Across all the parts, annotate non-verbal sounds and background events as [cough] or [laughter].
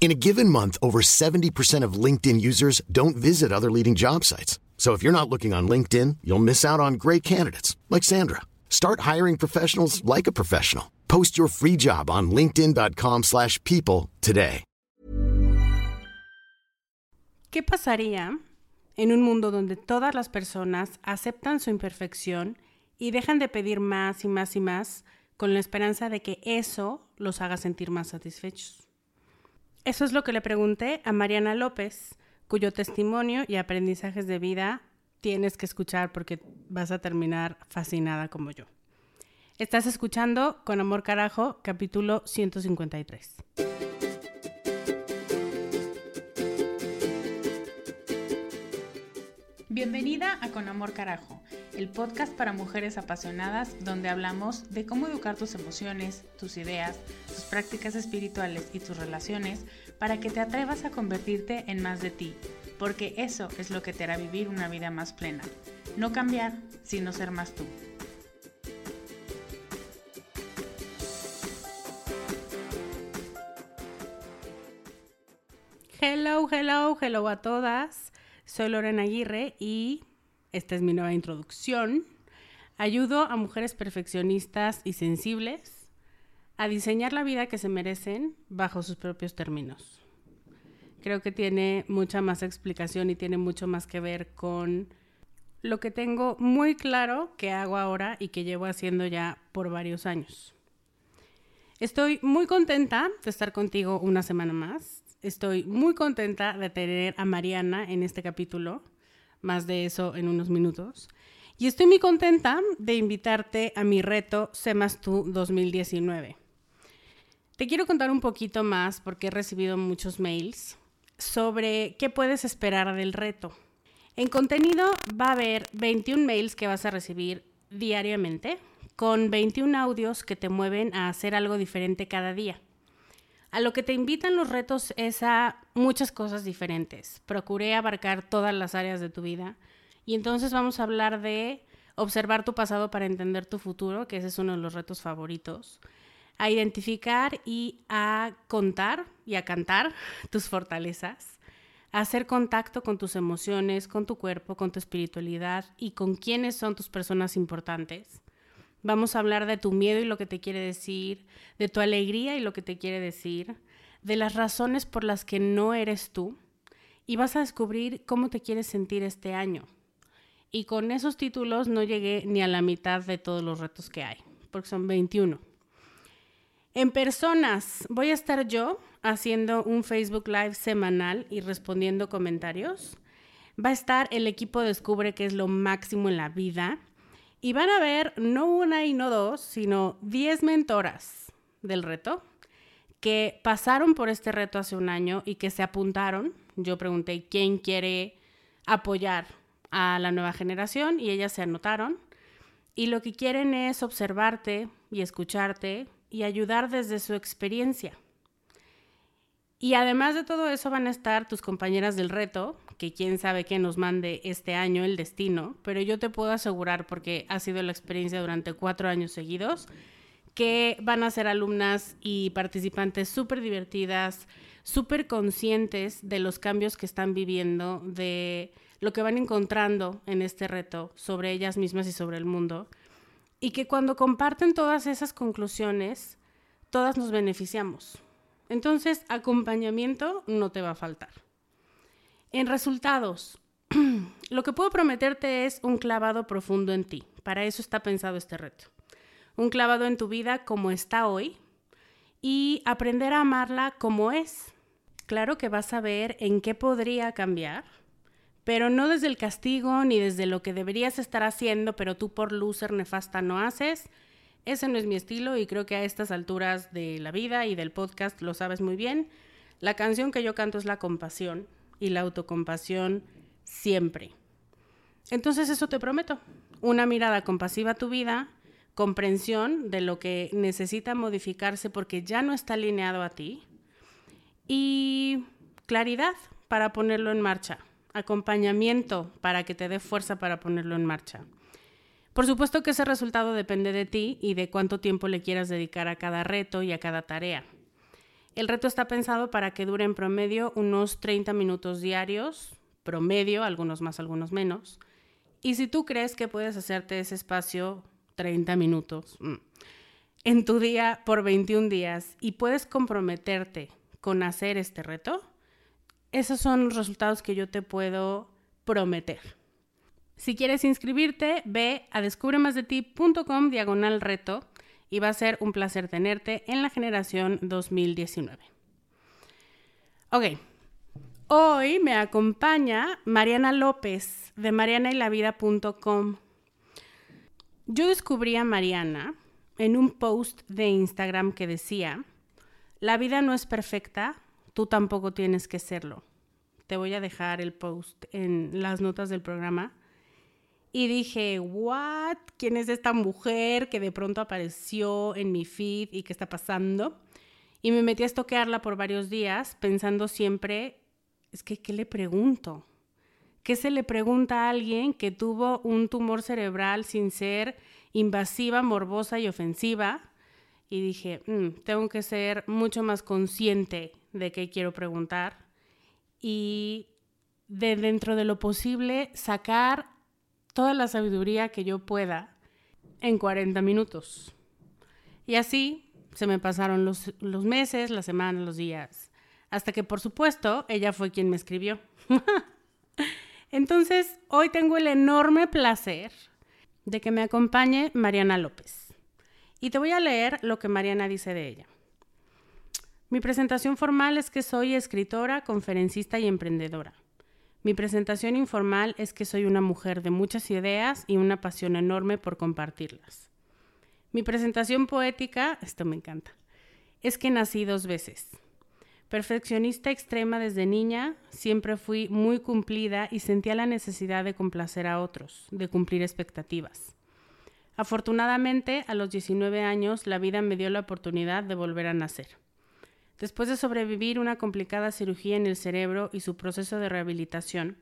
In a given month, over 70% of LinkedIn users don't visit other leading job sites. So if you're not looking on LinkedIn, you'll miss out on great candidates like Sandra. Start hiring professionals like a professional. Post your free job on linkedin.com/people today. ¿Qué pasaría en un mundo donde todas las personas aceptan su imperfección y dejan de pedir más y más y más con la esperanza de que eso los haga sentir más satisfechos? Eso es lo que le pregunté a Mariana López, cuyo testimonio y aprendizajes de vida tienes que escuchar porque vas a terminar fascinada como yo. Estás escuchando Con Amor Carajo, capítulo 153. Bienvenida a Con Amor Carajo, el podcast para mujeres apasionadas donde hablamos de cómo educar tus emociones, tus ideas, tus prácticas espirituales y tus relaciones para que te atrevas a convertirte en más de ti, porque eso es lo que te hará vivir una vida más plena. No cambiar, sino ser más tú. Hello, hello, hello a todas. Soy Lorena Aguirre y esta es mi nueva introducción. Ayudo a mujeres perfeccionistas y sensibles a diseñar la vida que se merecen bajo sus propios términos. Creo que tiene mucha más explicación y tiene mucho más que ver con lo que tengo muy claro que hago ahora y que llevo haciendo ya por varios años. Estoy muy contenta de estar contigo una semana más. Estoy muy contenta de tener a Mariana en este capítulo más de eso en unos minutos. Y estoy muy contenta de invitarte a mi reto Semas Tú 2019. Te quiero contar un poquito más porque he recibido muchos mails sobre qué puedes esperar del reto. En contenido va a haber 21 mails que vas a recibir diariamente con 21 audios que te mueven a hacer algo diferente cada día. A lo que te invitan los retos es a muchas cosas diferentes. Procuré abarcar todas las áreas de tu vida y entonces vamos a hablar de observar tu pasado para entender tu futuro, que ese es uno de los retos favoritos. A identificar y a contar y a cantar [laughs] tus fortalezas. A hacer contacto con tus emociones, con tu cuerpo, con tu espiritualidad y con quiénes son tus personas importantes Vamos a hablar de tu miedo y lo que te quiere decir, de tu alegría y lo que te quiere decir, de las razones por las que no eres tú y vas a descubrir cómo te quieres sentir este año. Y con esos títulos no llegué ni a la mitad de todos los retos que hay, porque son 21. En personas, voy a estar yo haciendo un Facebook Live semanal y respondiendo comentarios. Va a estar el equipo Descubre que es lo máximo en la vida. Y van a ver no una y no dos, sino 10 mentoras del reto que pasaron por este reto hace un año y que se apuntaron. Yo pregunté quién quiere apoyar a la nueva generación y ellas se anotaron. Y lo que quieren es observarte y escucharte y ayudar desde su experiencia. Y además de todo eso van a estar tus compañeras del reto, que quién sabe qué nos mande este año el destino, pero yo te puedo asegurar, porque ha sido la experiencia durante cuatro años seguidos, que van a ser alumnas y participantes súper divertidas, súper conscientes de los cambios que están viviendo, de lo que van encontrando en este reto sobre ellas mismas y sobre el mundo, y que cuando comparten todas esas conclusiones, todas nos beneficiamos. Entonces, acompañamiento no te va a faltar. En resultados, [clears throat] lo que puedo prometerte es un clavado profundo en ti. Para eso está pensado este reto un clavado en tu vida como está hoy y aprender a amarla como es. Claro que vas a ver en qué podría cambiar, pero no desde el castigo ni desde lo que deberías estar haciendo, pero tú por loser nefasta no haces. Ese no es mi estilo y creo que a estas alturas de la vida y del podcast lo sabes muy bien. La canción que yo canto es la compasión y la autocompasión siempre. Entonces eso te prometo, una mirada compasiva a tu vida, comprensión de lo que necesita modificarse porque ya no está alineado a ti y claridad para ponerlo en marcha, acompañamiento para que te dé fuerza para ponerlo en marcha. Por supuesto que ese resultado depende de ti y de cuánto tiempo le quieras dedicar a cada reto y a cada tarea. El reto está pensado para que dure en promedio unos 30 minutos diarios, promedio, algunos más, algunos menos. Y si tú crees que puedes hacerte ese espacio 30 minutos mm, en tu día por 21 días y puedes comprometerte con hacer este reto, esos son los resultados que yo te puedo prometer. Si quieres inscribirte, ve a descubremasdeti.com diagonal reto y va a ser un placer tenerte en la generación 2019. Ok, hoy me acompaña Mariana López de marianaylavida.com yo descubrí a Mariana en un post de Instagram que decía, la vida no es perfecta, tú tampoco tienes que serlo. Te voy a dejar el post en las notas del programa. Y dije, ¿what? ¿Quién es esta mujer que de pronto apareció en mi feed y qué está pasando? Y me metí a estoquearla por varios días pensando siempre, es que, ¿qué le pregunto? ¿Qué se le pregunta a alguien que tuvo un tumor cerebral sin ser invasiva, morbosa y ofensiva? Y dije, mm, tengo que ser mucho más consciente de qué quiero preguntar y de dentro de lo posible sacar toda la sabiduría que yo pueda en 40 minutos. Y así se me pasaron los, los meses, las semanas, los días, hasta que por supuesto ella fue quien me escribió. [laughs] Entonces, hoy tengo el enorme placer de que me acompañe Mariana López. Y te voy a leer lo que Mariana dice de ella. Mi presentación formal es que soy escritora, conferencista y emprendedora. Mi presentación informal es que soy una mujer de muchas ideas y una pasión enorme por compartirlas. Mi presentación poética, esto me encanta, es que nací dos veces. Perfeccionista extrema desde niña, siempre fui muy cumplida y sentía la necesidad de complacer a otros, de cumplir expectativas. Afortunadamente, a los 19 años, la vida me dio la oportunidad de volver a nacer. Después de sobrevivir una complicada cirugía en el cerebro y su proceso de rehabilitación,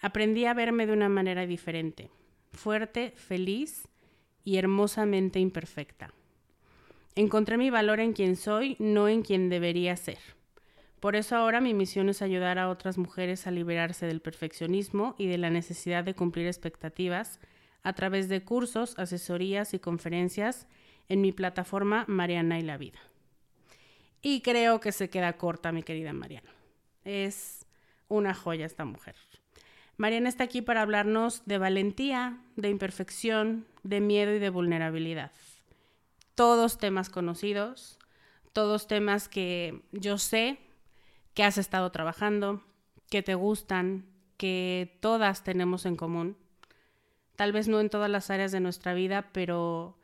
aprendí a verme de una manera diferente, fuerte, feliz y hermosamente imperfecta. Encontré mi valor en quien soy, no en quien debería ser. Por eso ahora mi misión es ayudar a otras mujeres a liberarse del perfeccionismo y de la necesidad de cumplir expectativas a través de cursos, asesorías y conferencias en mi plataforma Mariana y la Vida. Y creo que se queda corta, mi querida Mariana. Es una joya esta mujer. Mariana está aquí para hablarnos de valentía, de imperfección, de miedo y de vulnerabilidad. Todos temas conocidos, todos temas que yo sé que has estado trabajando, que te gustan, que todas tenemos en común. Tal vez no en todas las áreas de nuestra vida, pero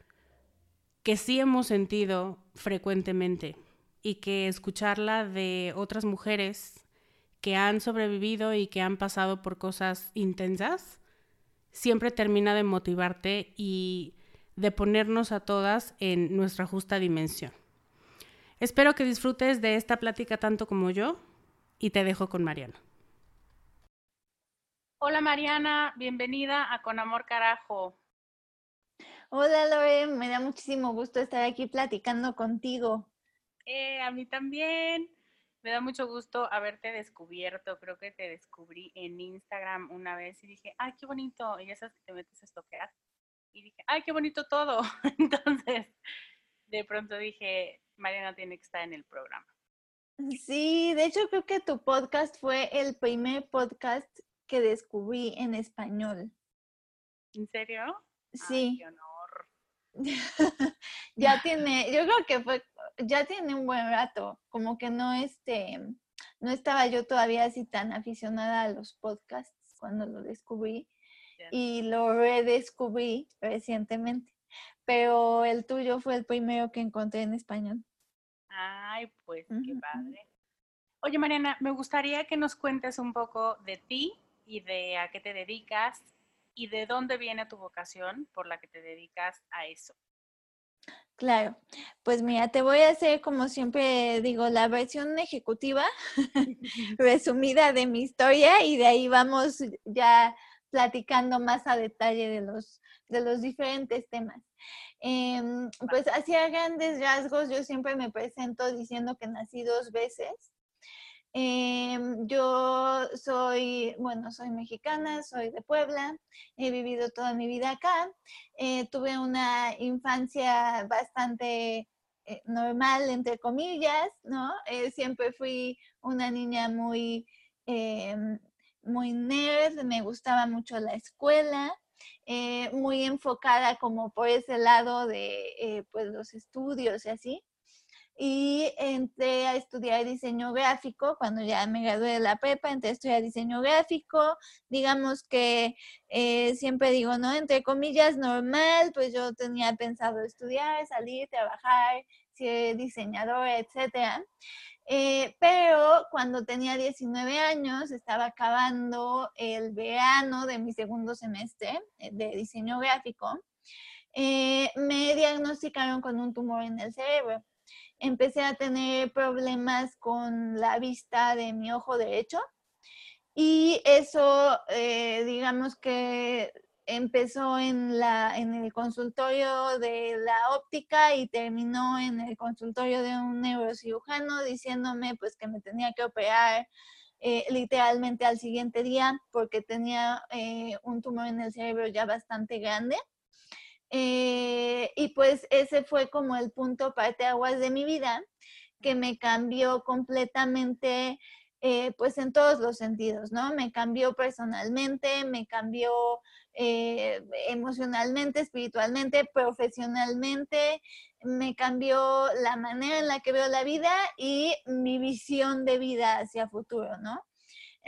que sí hemos sentido frecuentemente y que escucharla de otras mujeres que han sobrevivido y que han pasado por cosas intensas, siempre termina de motivarte y de ponernos a todas en nuestra justa dimensión. Espero que disfrutes de esta plática tanto como yo y te dejo con Mariana. Hola Mariana, bienvenida a Con Amor Carajo. Hola Lore, me da muchísimo gusto estar aquí platicando contigo. Eh, a mí también. Me da mucho gusto haberte descubierto. Creo que te descubrí en Instagram una vez y dije, ay, qué bonito. Y ya sabes que te metes a estoquear. Y dije, ay, qué bonito todo. [laughs] Entonces, de pronto dije, Mariana tiene que estar en el programa. Sí, de hecho creo que tu podcast fue el primer podcast que descubrí en español. ¿En serio? Sí. qué honor. [laughs] ya tiene, yo creo que fue, ya tiene un buen rato, como que no este, no estaba yo todavía así tan aficionada a los podcasts cuando lo descubrí y lo redescubrí recientemente, pero el tuyo fue el primero que encontré en español. Ay, pues qué padre. Oye, Mariana, me gustaría que nos cuentes un poco de ti y de a qué te dedicas y de dónde viene tu vocación por la que te dedicas a eso. Claro, pues mira, te voy a hacer como siempre digo, la versión ejecutiva [laughs] resumida de mi historia y de ahí vamos ya platicando más a detalle de los, de los diferentes temas. Em, pues hacia grandes rasgos yo siempre me presento diciendo que nací dos veces. Em, yo soy, bueno, soy mexicana, soy de Puebla, he vivido toda mi vida acá. Eh, tuve una infancia bastante eh, normal, entre comillas, ¿no? Eh, siempre fui una niña muy, em, muy nerd, me gustaba mucho la escuela. muy enfocada como por ese lado de pues los estudios y así y entré a estudiar diseño gráfico cuando ya me gradué de la prepa, entré a estudiar diseño gráfico, digamos que eh, siempre digo, ¿no? Entre comillas, normal, pues yo tenía pensado estudiar, salir, trabajar, ser diseñadora, etcétera. Eh, pero cuando tenía 19 años, estaba acabando el verano de mi segundo semestre eh, de diseño gráfico, me diagnosticaron con un tumor en el cerebro empecé a tener problemas con la vista de mi ojo derecho y eso, eh, digamos que empezó en, la, en el consultorio de la óptica y terminó en el consultorio de un neurocirujano diciéndome pues que me tenía que operar eh, literalmente al siguiente día porque tenía eh, un tumor en el cerebro ya bastante grande. Eh, y pues ese fue como el punto aguas de mi vida que me cambió completamente, eh, pues en todos los sentidos, ¿no? Me cambió personalmente, me cambió eh, emocionalmente, espiritualmente, profesionalmente, me cambió la manera en la que veo la vida y mi visión de vida hacia futuro, ¿no?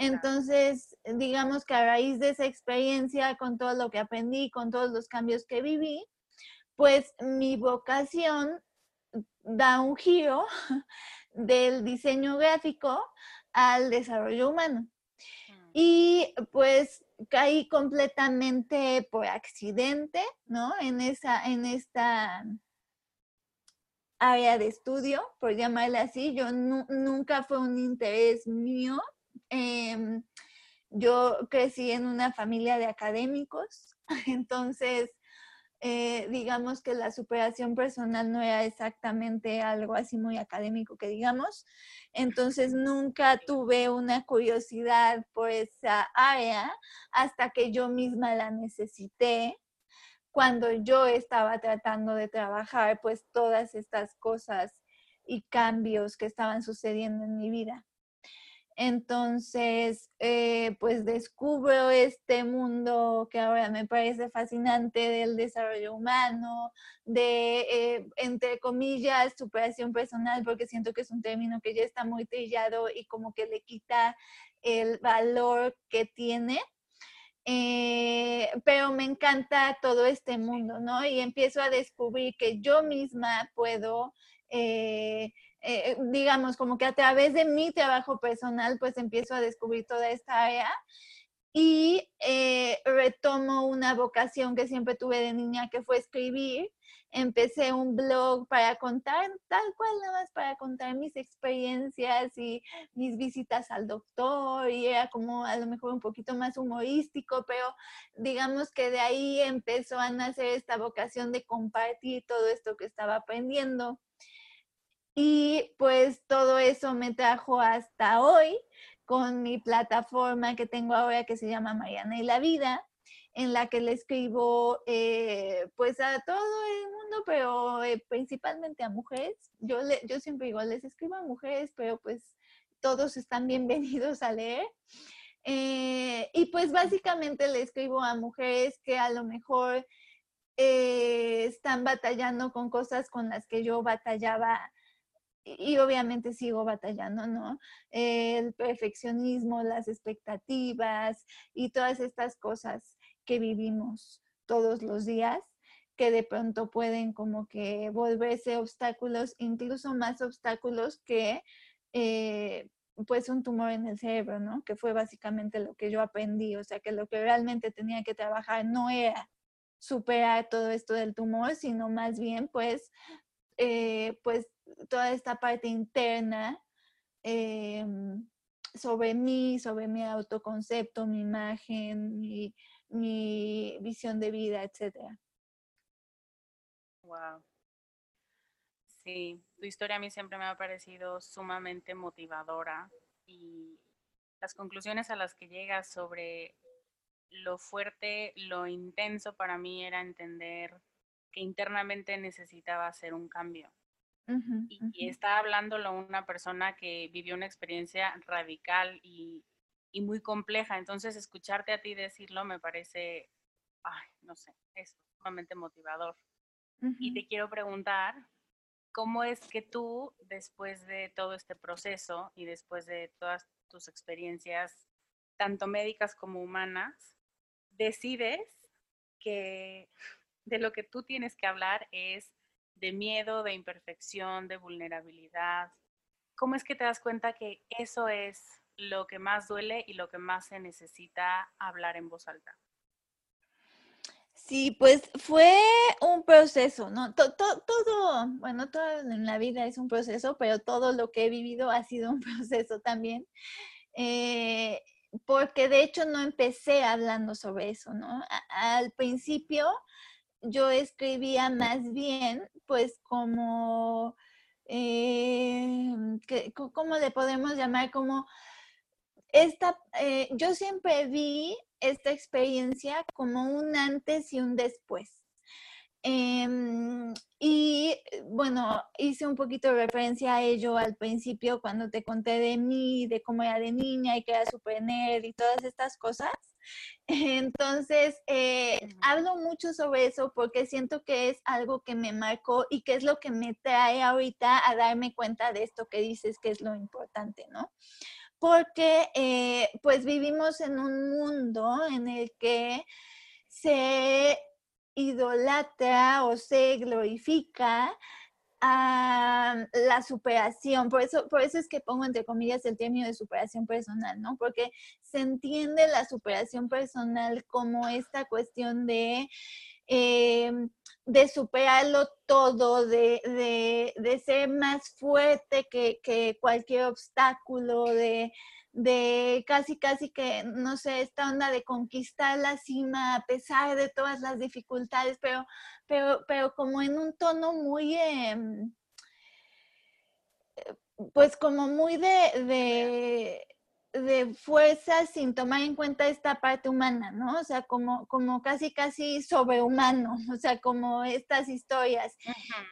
Entonces, digamos que a raíz de esa experiencia, con todo lo que aprendí, con todos los cambios que viví, pues mi vocación da un giro [laughs] del diseño gráfico al desarrollo humano. Mm. Y pues caí completamente por accidente, ¿no? En esa, en esta área de estudio, por llamarla así. Yo nunca fue un interés mío Em, yo crecí en una familia de académicos, [laughs] entonces eh, digamos que la superación personal no era exactamente algo así muy académico que digamos. Entonces nunca tuve una curiosidad por esa área hasta que yo misma la necesité cuando yo estaba tratando de trabajar pues todas estas cosas y cambios que estaban sucediendo en mi vida. Entonces, eh, pues descubro este mundo que ahora me parece fascinante del desarrollo humano, de, eh, entre comillas, superación personal, porque siento que es un término que ya está muy trillado y como que le quita el valor que tiene. Eh, pero me encanta todo este mundo, ¿no? Y empiezo a descubrir que yo misma puedo, eh, digamos, como que a través de mi trabajo personal, pues empiezo a descubrir toda esta área y retomo una vocación que siempre tuve de niña, que fue escribir empecé un blog para contar, tal cual nada más para contar mis experiencias y mis visitas al doctor y era como a lo mejor un poquito más humorístico, pero digamos que de ahí empezó a nacer esta vocación de compartir todo esto que estaba aprendiendo. Y pues todo eso me trajo hasta hoy con mi plataforma que tengo ahora que se llama Mariana y la Vida, en la que le escribo eh, pues a todo el mundo, pero eh, principalmente a mujeres. Yo, le, yo siempre digo, les escribo a mujeres, pero pues todos están bienvenidos a leer. Eh, y pues básicamente le escribo a mujeres que a lo mejor están batallando con cosas con las que yo batallaba y obviamente sigo batallando, ¿no? El perfeccionismo, las expectativas y todas estas cosas que vivimos todos los días que de pronto pueden como que volverse obstáculos, incluso más obstáculos que eh, pues un tumor en el cerebro, ¿no? Que fue básicamente lo que yo aprendí, o sea, que lo que realmente tenía que trabajar no era superar todo esto del tumor, sino más bien pues, eh, pues toda esta parte interna em, sobre mí, sobre mi autoconcepto, mi imagen, mi, mi visión de vida, etcétera. Wow. Sí, tu historia a mí siempre me ha parecido sumamente motivadora y las conclusiones a las que llegas sobre lo fuerte, lo intenso para mí era entender que internamente necesitaba hacer un cambio. Y, y, está hablándolo una persona que vivió una experiencia radical y y muy compleja. Entonces, escucharte a ti decirlo me parece, ay, no sé, es sumamente motivador. Y te quiero preguntar, ¿cómo es que tú, después de todo este proceso y después de todas tus experiencias, tanto médicas como humanas, decides que de lo que tú tienes que hablar es de miedo, de imperfección, de vulnerabilidad? ¿Cómo es que te das cuenta que eso es lo que más duele y lo que más se necesita hablar en voz alta? Sí, pues fue un proceso, ¿no? todo, bueno, todo en la vida es un proceso, pero todo lo que he vivido ha sido un [laughs] proceso también. Eh, porque de hecho no empecé hablando sobre eso, ¿no? al principio yo escribía más bien, pues como, eh, ¿cómo le podemos llamar? Como esta, eh, yo siempre vi esta experiencia como un antes y un después. Em, y bueno, hice un poquito de referencia a ello al principio cuando te conté de mí, de cómo era de niña y que era super nerd y todas estas cosas. [laughs] Entonces, eh, hablo mucho sobre eso porque siento que es algo que me marcó y que es lo que me trae ahorita a darme cuenta de esto que dices que es lo importante, ¿no? porque eh, pues vivimos en un mundo en el que se idolatra o se glorifica a la superación. Por eso, por eso es que pongo entre comillas el término de superación personal, ¿no? Porque se entiende la superación personal como esta cuestión de Em, de superarlo todo, de, ser más fuerte que, cualquier obstáculo, de, de, casi, casi que, no sé, esta onda de conquistar la cima a pesar de todas las dificultades, pero, pero, pero como en un tono muy... Em, eh, pues como muy de, de fuerza sin tomar en cuenta esta parte humana, ¿no? O sea, como, como casi, casi sobrehumano, [laughs] o sea, como estas historias.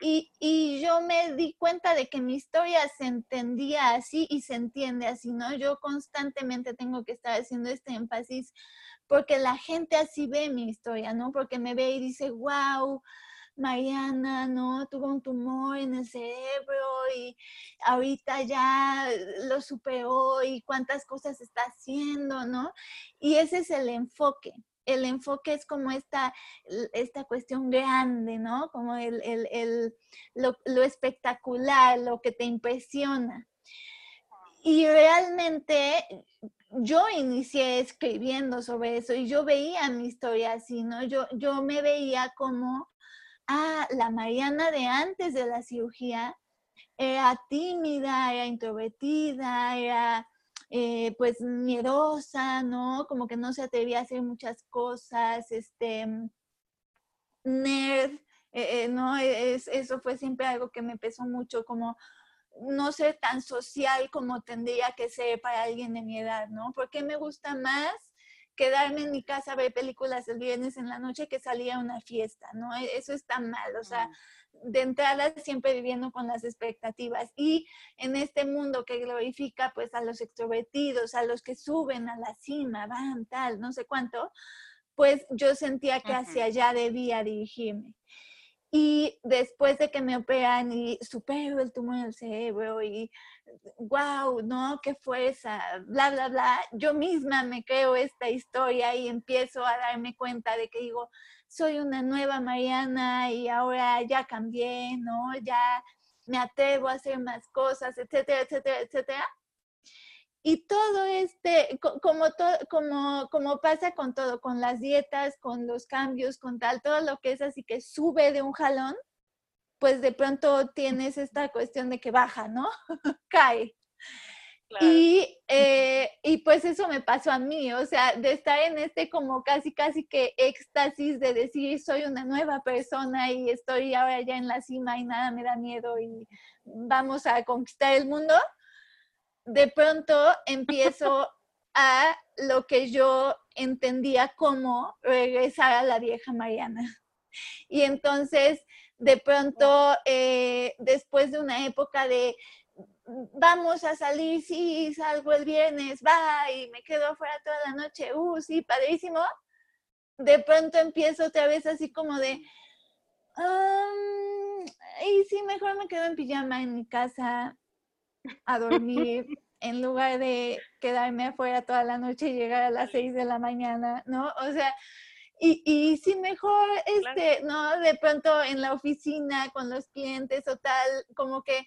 y, y, yo me di cuenta de que mi historia se entendía así y se entiende así, ¿no? Yo constantemente tengo que estar haciendo este énfasis porque la gente así ve mi historia, ¿no? Porque me ve y dice, wow, Mariana, ¿no? Tuvo un tumor en el cerebro y ahorita ya lo superó y cuántas cosas está haciendo, ¿no? Y ese es el enfoque. El enfoque es como esta, esta cuestión grande, ¿no? Como el, el, lo, lo espectacular, lo que te impresiona. Y realmente yo inicié escribiendo sobre eso y yo veía mi historia así, ¿no? Yo, yo me veía como, ah, la Mariana de antes de la cirugía era tímida, era introvertida, era eh, pues miedosa, ¿no? Como que no se atrevía a hacer muchas cosas, este, nerd, eh, eh, ¿no? Es, eso fue siempre algo que me pesó mucho, como no ser tan social como tendría que ser para alguien de mi edad, ¿no? Porque me gusta más quedarme en mi casa a ver películas el viernes en la noche que salir a una fiesta, ¿no? E, eso está mal, o sea, de entrada siempre viviendo con las expectativas y en este mundo que glorifica pues a los extrovertidos, a los que suben a la cima, van tal, no sé cuánto, pues yo sentía que hacia allá debía dirigirme. Y después de que me operan y supero el tumor en el cerebro y wow, ¿no? Qué fuerza, bla, bla, bla. Yo misma me creo esta historia y empiezo a darme cuenta de que digo, soy una nueva Mariana y ahora ya cambié, ¿no? Ya me atrevo a hacer más cosas, etcétera, etcétera, etcétera. Y todo este, como, como, como pasa con todo, con las dietas, con los cambios, con tal, todo lo que es así que sube de un jalón, pues de pronto tienes esta cuestión de que baja, ¿no? [laughs] Cae. Y, eh, y pues eso me pasó a mí, o sea, de estar en este como casi, casi que éxtasis de decir soy una nueva persona y estoy ahora ya en la cima y nada me da miedo y vamos a conquistar el mundo, de pronto empiezo a lo que yo entendía como regresar a la vieja Mariana. Y entonces, de pronto, eh, después de una época de vamos a salir, sí, salgo el viernes, va, y me quedo afuera toda la noche, uh, sí, padrísimo. De pronto empiezo otra vez así como de, y sí, mejor me quedo en pijama en mi casa, a dormir en lugar de quedarme afuera toda la noche y llegar a las seis de la mañana, ¿no? O sea, y, y sí, mejor, este, ¿no? De pronto en la oficina con los clientes o tal, como que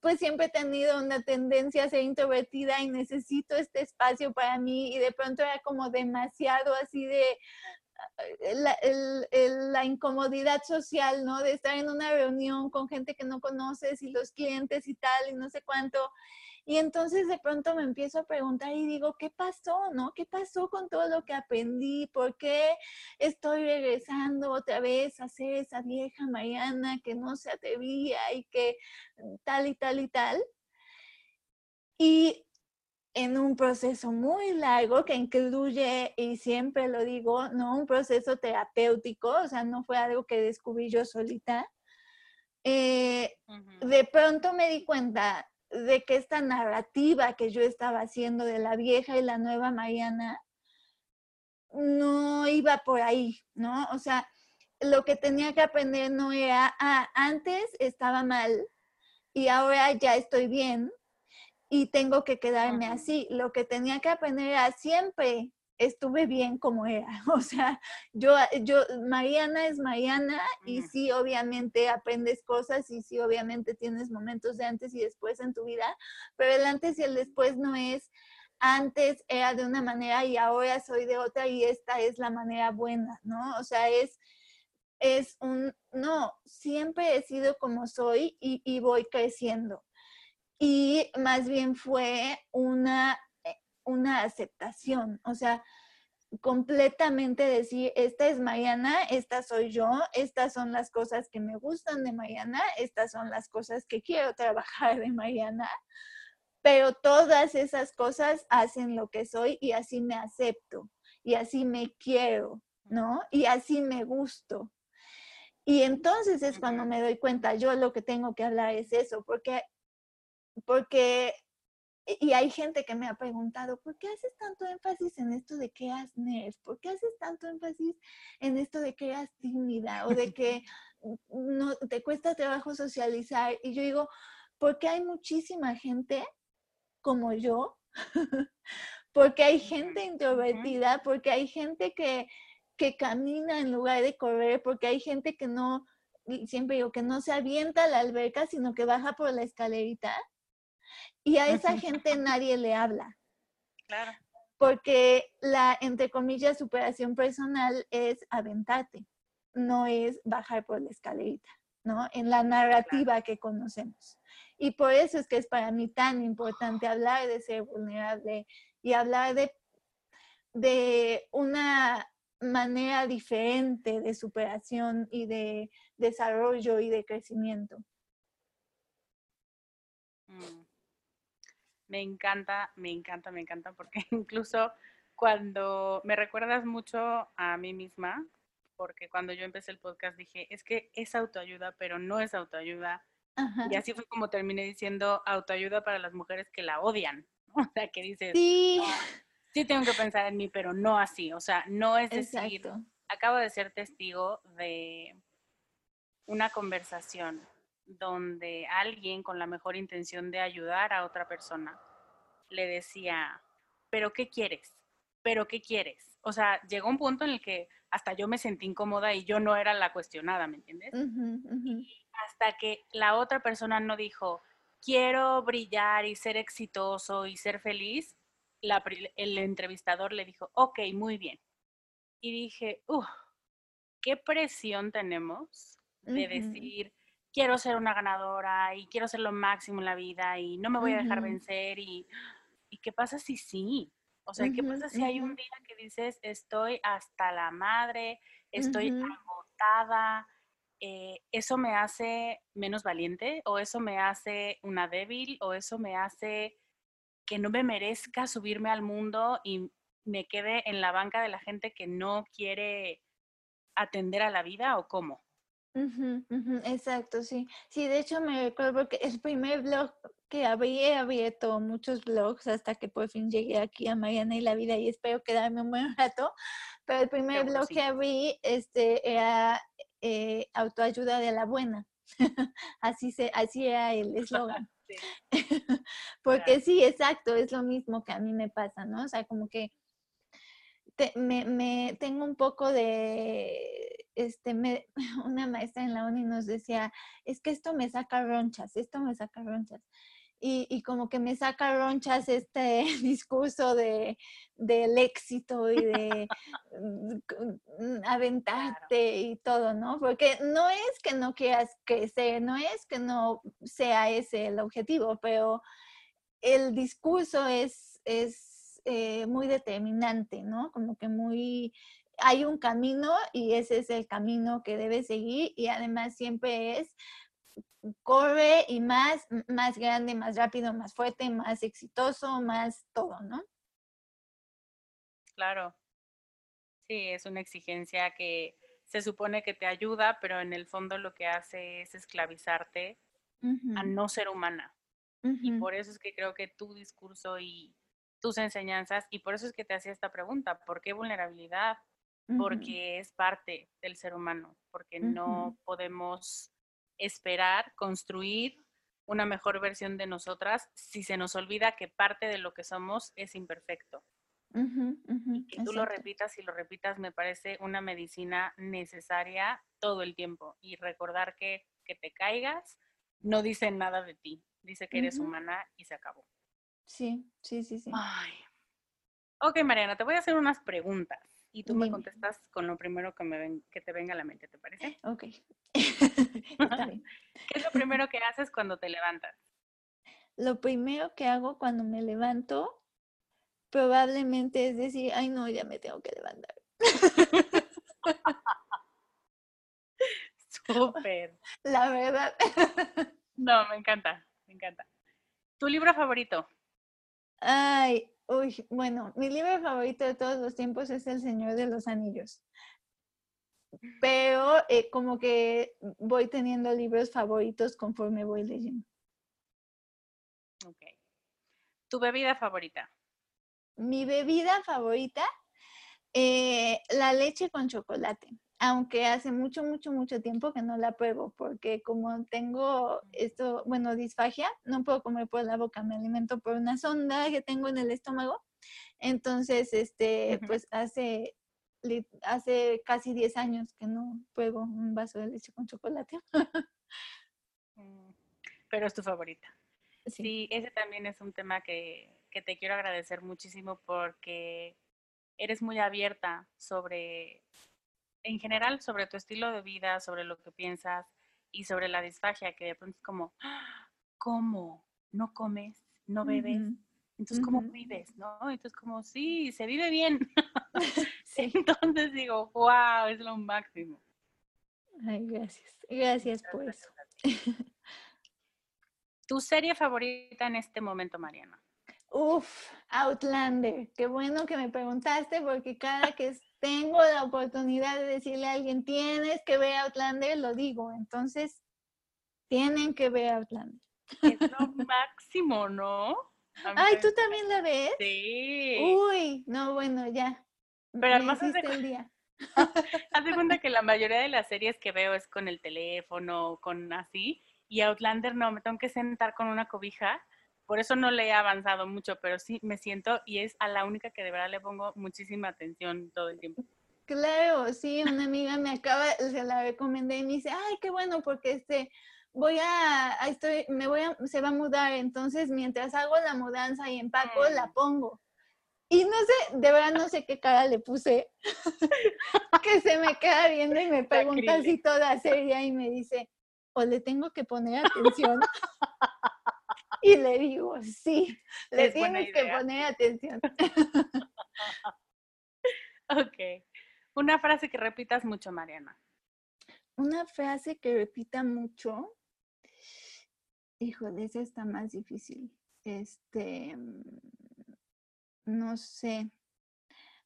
pues siempre he tenido una tendencia a ser introvertida y necesito este espacio para mí y de pronto era como demasiado así de, la, la, incomodidad social, ¿no? De estar en una reunión con gente que no conoces y los clientes y tal y no sé cuánto. Y entonces de pronto me empiezo a preguntar y digo, ¿qué pasó, no? ¿Qué pasó con todo lo que aprendí? ¿Por qué estoy regresando otra vez a ser esa vieja Mariana que no se atrevía y que tal y tal y tal? Y en un proceso muy largo que incluye, y siempre lo digo, no un proceso terapéutico, o sea, no fue algo que descubrí yo solita. Eh, de pronto me di cuenta de que esta narrativa que yo estaba haciendo de la vieja y la nueva Mariana no iba por ahí, ¿no? O sea, lo que tenía que aprender no era, ah, antes estaba mal y ahora ya estoy bien, y tengo que quedarme así. Lo que tenía que aprender era siempre estuve bien como era. [laughs] O sea, yo, yo, Mariana es Mariana y sí, obviamente aprendes cosas y sí, obviamente tienes momentos de antes y después en tu vida, pero el antes y el después no es antes era de una manera y ahora soy de otra y esta es la manera buena, ¿no? O sea, es, es un, no, siempre he sido como soy y, y voy creciendo y más bien fue una, eh, una aceptación, o sea, completamente decir, esta es Mariana, esta soy yo, estas son las cosas que me gustan de Mariana, estas son las cosas que quiero trabajar de Mariana, pero todas esas cosas hacen lo que soy y así me acepto y así me quiero, ¿no? Y así me gusto. Y entonces es cuando me doy cuenta, yo lo que tengo que hablar es eso, porque porque y hay gente que me ha preguntado, ¿por qué haces tanto énfasis en esto de que eras nerd? ¿Por qué haces tanto énfasis en esto de que eras tímida o de que [laughs] no te cuesta trabajo socializar? Y yo digo, porque hay muchísima gente como yo, [laughs] porque hay gente introvertida, porque hay gente que, que camina en lugar de correr, porque hay gente que no, siempre digo, que no se avienta a la alberca, sino que baja por la escalerita y a esa gente nadie le habla. Claro. Porque la, entre comillas, superación personal es aventarte, no es bajar por la escalerita, ¿no? En la narrativa que conocemos. Y por eso es que es para mí tan importante hablar de ser vulnerable y hablar de, de una manera diferente de superación y de desarrollo y de crecimiento. Mm. Me encanta, me encanta, me encanta, porque [laughs] incluso cuando me recuerdas mucho a mí misma, porque cuando yo empecé el podcast dije, es que es autoayuda, pero no es autoayuda. Y así fue como terminé diciendo autoayuda para las mujeres que la odian. [laughs] O sea, que dices, sí. sí tengo que pensar en mí, pero no así. O sea, no es decir, acabo de ser testigo de una conversación donde alguien con la mejor intención de ayudar a otra persona le decía, pero ¿qué quieres? ¿Pero qué quieres? O sea, llegó un punto en el que hasta yo me sentí incómoda y yo no era la cuestionada, ¿me entiendes? hasta que la otra persona no dijo, quiero brillar y ser exitoso y ser feliz, el entrevistador le dijo, ok, muy bien. Y dije, uff, qué presión tenemos de decir, quiero ser una ganadora y quiero ser lo máximo en la vida y no me voy a dejar vencer y, y qué pasa si sí, o sea, ¿qué pasa si hay un día que dices, estoy hasta la madre, estoy agotada? Eh, ¿Eso me hace menos valiente? ¿O eso me hace una débil? ¿O eso me hace que no me merezca subirme al mundo y me quede en la banca de la gente que no quiere atender a la vida? ¿O cómo? Exacto, sí. Sí, de hecho me recuerdo que el primer blog que había abierto muchos blogs hasta que por fin llegué aquí a Mariana y la vida y espero quedarme un buen rato, pero el primer blog que abrí este, era eh, autoayuda de la buena. [laughs] así, se, así era el eslogan. [laughs] [laughs] Porque sí, exacto, es lo mismo que a mí me pasa, ¿no? O sea, como que me, me tengo un poco de este, me, [laughs] una maestra en la uni nos decía, es que esto me saca ronchas, esto me saca ronchas. Y, y como que me saca ronchas este [laughs] discurso de, del éxito y de mm, aventarte y todo, ¿no? Porque no es que no quieras crecer, no es que no sea ese el objetivo, pero el discurso es, es eh, muy determinante, ¿no? Como que muy hay un camino y ese es el camino que debes seguir y además siempre es corre y más, más grande, más rápido, más fuerte, más exitoso, más todo, ¿no? Claro. Sí, es una exigencia que se supone que te ayuda, pero en el fondo lo que hace es esclavizarte a no ser humana. Y por eso es que creo que tu discurso y tus enseñanzas, y por eso es que te hacía esta pregunta, ¿por qué vulnerabilidad? Porque es parte del ser humano, porque no podemos esperar construir una mejor versión de nosotras si se nos olvida que parte de lo que somos es imperfecto. y que tú lo repitas y lo repitas me parece una medicina necesaria todo el tiempo. Y recordar que que te caigas no dice nada de ti, dice que eres humana y se acabó. Sí, sí, sí, sí. Ay. Ok, Mariana, te voy a hacer unas preguntas y tú me contestas con lo primero que, me ven, que te venga a la mente, ¿te parece? Ok. [laughs] ¿Qué es lo primero que haces cuando te levantas? Lo primero que hago cuando me levanto probablemente es decir, ay no, ya me tengo que levantar. Súper. [laughs] La verdad. no, me encanta, me encanta. ¿Tu libro favorito? Ay, Uy, bueno, mi libro favorito de todos los tiempos es El Señor de los Anillos. Pero eh, como que voy teniendo libros favoritos conforme voy leyendo. Ok. ¿Tu bebida favorita? Mi bebida favorita, eh, la leche con chocolate. Aunque hace mucho, mucho, mucho tiempo que no la pruebo, porque como tengo esto, bueno, disfagia, no puedo comer por la boca, me alimento por una sonda que tengo en el estómago. Entonces, este, pues hace, hace casi 10 años que no pruebo un vaso de leche con chocolate. [laughs] Mm, pero es tu favorita. Sí. ese también es un tema que, que te quiero agradecer muchísimo porque eres muy abierta sobre, en general, sobre tu estilo de vida, sobre lo que piensas y sobre la disfagia, que de pronto es como, ¡Ah! ¿cómo? ¿No comes? ¿No bebes? Entonces, ¿cómo vives? ¿No? Entonces, como, sí, se vive bien. [laughs] [laughs] Entonces digo, wow, es lo máximo. Ay, gracias. Gracias por eso. [laughs] ¿Tu serie favorita en este momento, Mariana? Uf, Outlander. Qué bueno que me preguntaste porque cada que tengo la oportunidad de decirle a alguien, tienes que ver Outlander, lo digo. Entonces, tienen que ver Outlander. Es lo máximo, ¿no? Ay, ¿tú también la ves? Sí. Uy, no, bueno, ya. Pero además hace, el día. [laughs] haz de cuenta que la mayoría de las series que veo es con el teléfono, con así, y Outlander no, me tengo que sentar con una cobija. Por eso no le he avanzado mucho, pero sí me siento y es a la única que de verdad le pongo muchísima atención todo el tiempo. Claro, sí, una amiga me acaba, se la recomendé y me dice, ay, qué bueno, porque este, voy a, estoy, me voy a, se va a mudar, entonces mientras hago la mudanza y empaco, la mm. pongo. Y no sé, de verdad no sé qué cara le puse, [laughs] que se me queda viendo y me pregunta así toda seria y me dice, o le tengo que poner atención. [laughs] y le digo, sí, le tienes que poner atención. ok. Una frase que repitas mucho, Mariana. Una frase que repita mucho. Híjole, esa está más difícil. Este, no sé.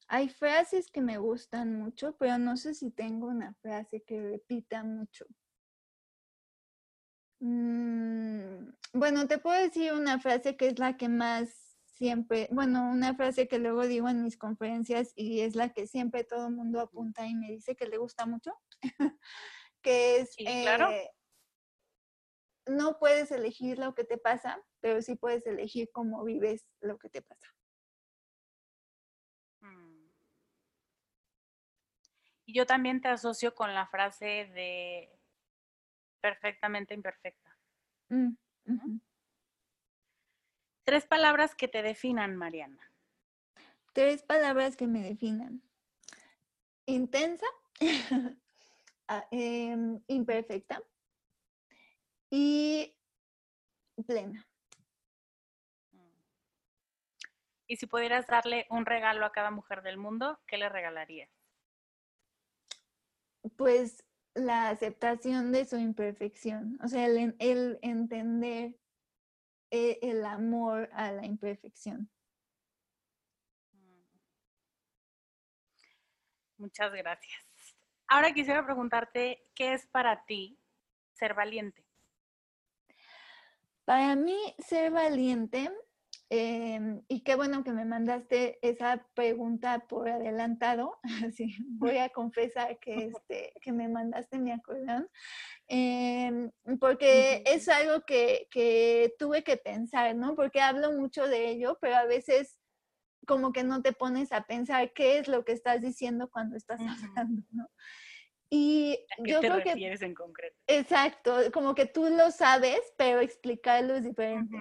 Hay frases que me gustan mucho, pero no sé si tengo una frase que repita mucho. Mm, bueno, te puedo decir una frase que es la que más siempre, bueno, una frase que luego digo en mis conferencias y es la que siempre todo el mundo apunta y me dice que le gusta mucho, [laughs] que es, claro. Eh, no puedes elegir lo que te pasa, pero sí puedes elegir cómo vives lo que te pasa. Mm. Y yo también te asocio con la frase de perfectamente imperfecta. Mm, Tres palabras que te definan, Mariana. Tres palabras que me definan. Intensa, [laughs] ah, em, imperfecta y plena. Y si pudieras darle un regalo a cada mujer del mundo, ¿qué le regalarías? Pues la aceptación de su imperfección, o sea, el, el entender e, el amor a la imperfección. Muchas gracias. Ahora quisiera preguntarte, ¿qué es para ti ser valiente? Para mí, ser valiente, em, y qué bueno que me mandaste esa pregunta por adelantado, [laughs] así voy a confesar que, [laughs] este, que me mandaste mi acordeón, em, porque es algo que, que tuve que pensar, ¿no? Porque hablo mucho de ello, pero a veces como que no te pones a pensar qué es lo que estás diciendo cuando estás [laughs] hablando, ¿no? Y ¿A qué yo te creo refieres en concreto? Exacto, como que tú lo sabes, pero explicarlo es diferente.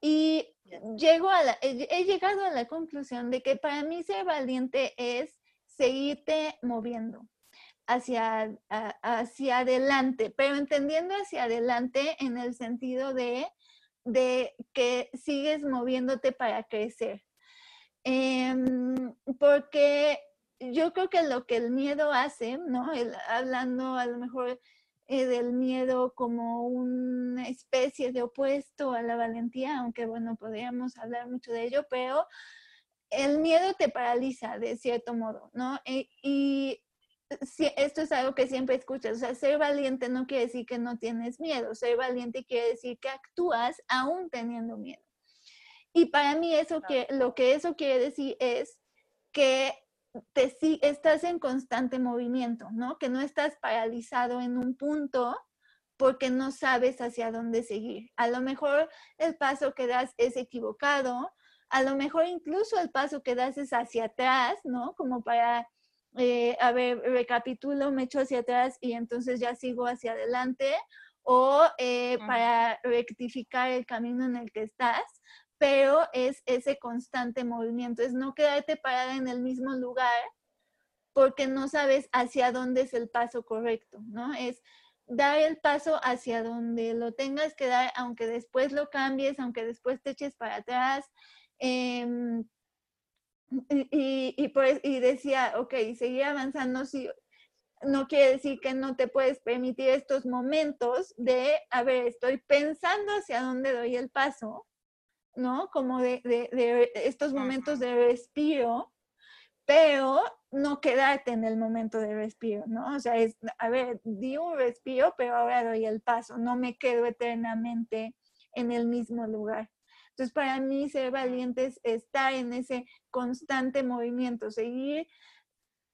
Y llego a he, llegado a la conclusión de que para mí ser valiente es seguirte moviendo hacia, hacia adelante, pero entendiendo hacia adelante en el sentido de, de que sigues moviéndote para crecer. Em, porque yo creo que lo que el miedo hace, ¿no? hablando a lo mejor eh, del miedo como una especie de opuesto a la valentía, aunque bueno, podríamos hablar mucho de ello, pero el miedo te paraliza de cierto modo, ¿no? E, y si, esto es algo que siempre escuchas, o sea, ser valiente no quiere decir que no tienes miedo, ser valiente quiere decir que actúas aún teniendo miedo. Y para mí eso que, lo que eso quiere decir es que te, estás en constante movimiento, ¿no? Que no estás paralizado en un punto porque no sabes hacia dónde seguir. A lo mejor el paso que das es equivocado, a lo mejor incluso el paso que das es hacia atrás, ¿no? Como para, eh, a ver, recapitulo, me echo hacia atrás y entonces ya sigo hacia adelante, o eh, para rectificar el camino en el que estás, pero es ese constante movimiento, es no quedarte parada en el mismo lugar porque no sabes hacia dónde es el paso correcto, ¿no? Es dar el paso hacia donde lo tengas que dar, aunque después lo cambies, aunque después te eches para atrás. Em, y, pues, y decía, ok, seguir avanzando no quiere decir que no te puedes permitir estos momentos de, a ver, estoy pensando hacia dónde doy el paso, ¿no? Como de, de, estos momentos de respiro, pero no quedarte en el momento de respiro, ¿no? O sea, es, a ver, di un respiro, pero ahora doy el paso, no me quedo eternamente en el mismo lugar. Entonces, para mí ser valiente es estar en ese constante movimiento, seguir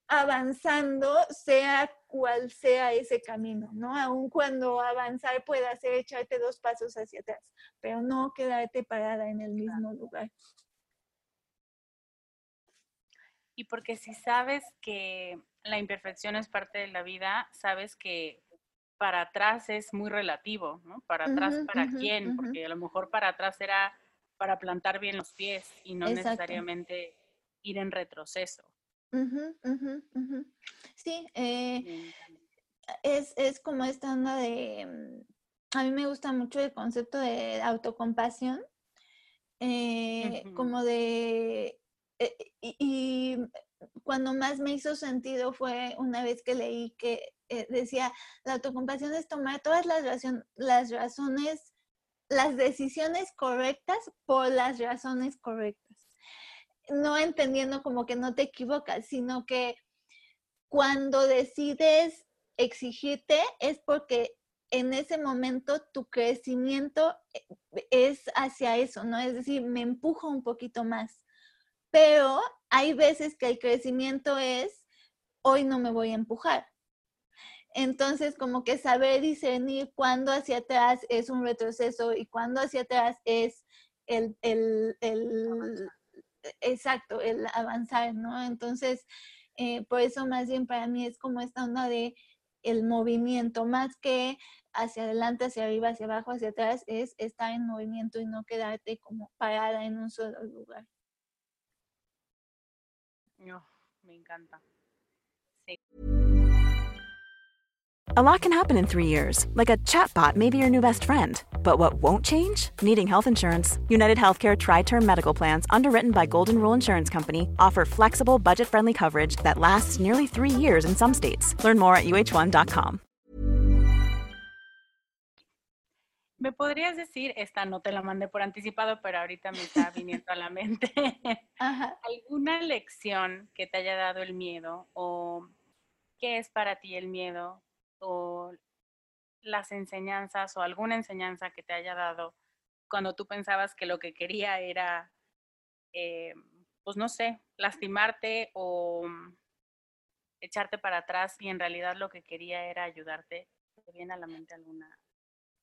avanzando, sea cual sea ese camino, ¿no? Aun cuando avanzar pueda ser echarte dos pasos hacia atrás, pero no quedarte parada en el mismo lugar. Y porque si sabes que la imperfección es parte de la vida, sabes que para atrás es muy relativo, ¿no? Para atrás, ¿para quién? Porque a lo mejor para atrás era para plantar bien los pies y no necesariamente ir en retroceso. Sí, eh, es, como esta onda de, mm, a mí me gusta mucho el concepto de autocompasión, eh, como de, eh, y, cuando más me hizo sentido fue una vez que leí que decía, la autocompasión es tomar todas las, las razones, las decisiones correctas por las razones correctas no entendiendo como que no te equivocas, sino que cuando decides exigirte es porque en ese momento tu crecimiento eh, es hacia eso, ¿no? Es decir, me empujo un poquito más. Pero hay veces que el crecimiento es, hoy no me voy a empujar. Entonces, como que saber discernir cuándo hacia atrás es un retroceso y cuándo hacia atrás es el, el, el, exacto, el avanzar, ¿no? Entonces, eh, por eso más bien para mí es como esta onda de el movimiento, más que hacia adelante, hacia arriba, hacia abajo, hacia atrás, es estar en movimiento y no quedarte como parada en un solo lugar. Me encanta. Sí. A lot can happen in three years, like a chatbot may be your new best friend. But what won't change? Needing health insurance. United Healthcare Tri Term Medical Plans, underwritten by Golden Rule Insurance Company, offer flexible, budget friendly coverage that lasts nearly three years in some states. Learn more at uh1.com. ¿Me podrías decir, esta no te la mandé por anticipado, pero ahorita me está viniendo a la mente, [laughs] alguna lección que te haya dado el miedo o qué es para ti el miedo? O las enseñanzas o alguna enseñanza que te haya dado cuando tú pensabas que lo que quería era, eh, pues no sé, lastimarte o echarte para atrás y en realidad lo que quería era ayudarte? ¿Te viene a la mente alguna?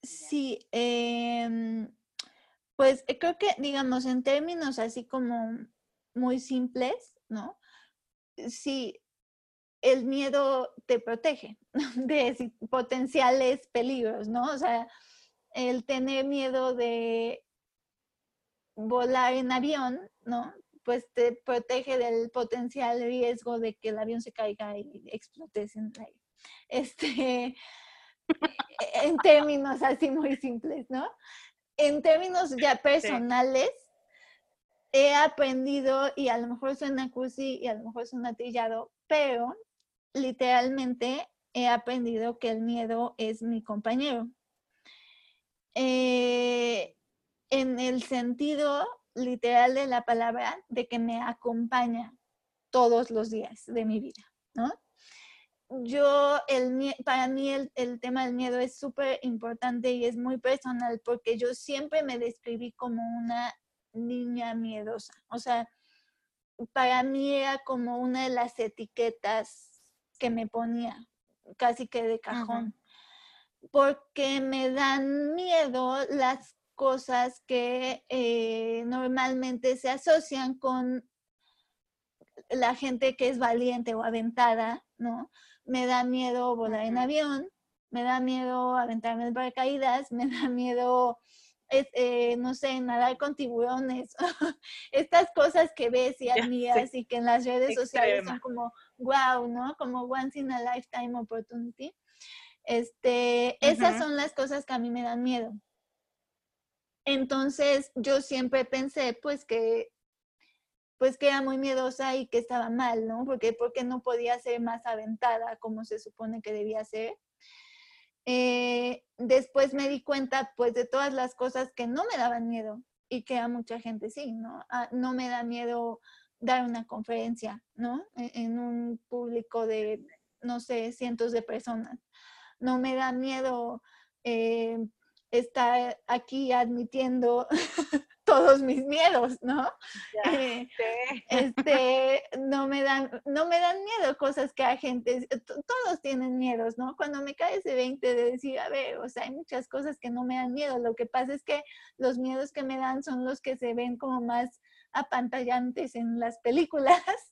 Sí, em, pues eh, creo que, digamos, en términos así como muy simples, ¿no? Sí, el miedo te protege [laughs] de potenciales peligros, ¿no? O sea, el tener miedo de volar en avión, ¿no? Pues te protege del potencial riesgo de que el avión se caiga y explotes en el aire. [laughs] Este, en términos así muy simples, ¿no? En términos ya personales, he aprendido, y a lo mejor suena cursi y a lo mejor suena trillado, pero literalmente he aprendido que el miedo es mi compañero. Eh, en el sentido literal de la palabra, de que me acompaña todos los días de mi vida, ¿no? Yo, el, para mí el, el tema del miedo es súper importante y es muy personal porque yo siempre me describí como una niña miedosa. O sea, para mí era como una de las etiquetas que me ponía, casi que de cajón, porque me dan miedo las cosas que eh, normalmente se asocian con la gente que es valiente o aventada, ¿no? Me da miedo volar en avión, me da miedo aventarme en paracaídas, [laughs] me da miedo, eh, no sé, nadar con tiburones. [laughs] Estas cosas que ves y admiras y que en las redes sociales son como, wow, ¿no? Como once in a lifetime opportunity. Este, esas son las cosas que a mí me dan miedo. Entonces, yo siempre pensé, pues, que pues que era muy miedosa y que estaba mal, ¿no? Porque, porque no podía ser más aventada como se supone que debía ser. Eh, después me di cuenta, pues, de todas las cosas que no me daban miedo y que a mucha gente sí, ¿no? Ah, no me da miedo dar una conferencia, ¿no? E, en, un público de, no sé, cientos de personas. No me da miedo eh, estar aquí admitiendo [laughs] todos mis miedos, ¿no? Eh, este, no me dan, no me dan miedo cosas que a gente, todos tienen miedos, ¿no? Cuando me cae ese 20 de decir, a ver, o sea, hay muchas cosas que no me dan miedo, lo que pasa es que los miedos que me dan son los que se ven como más apantallantes en las películas. [laughs]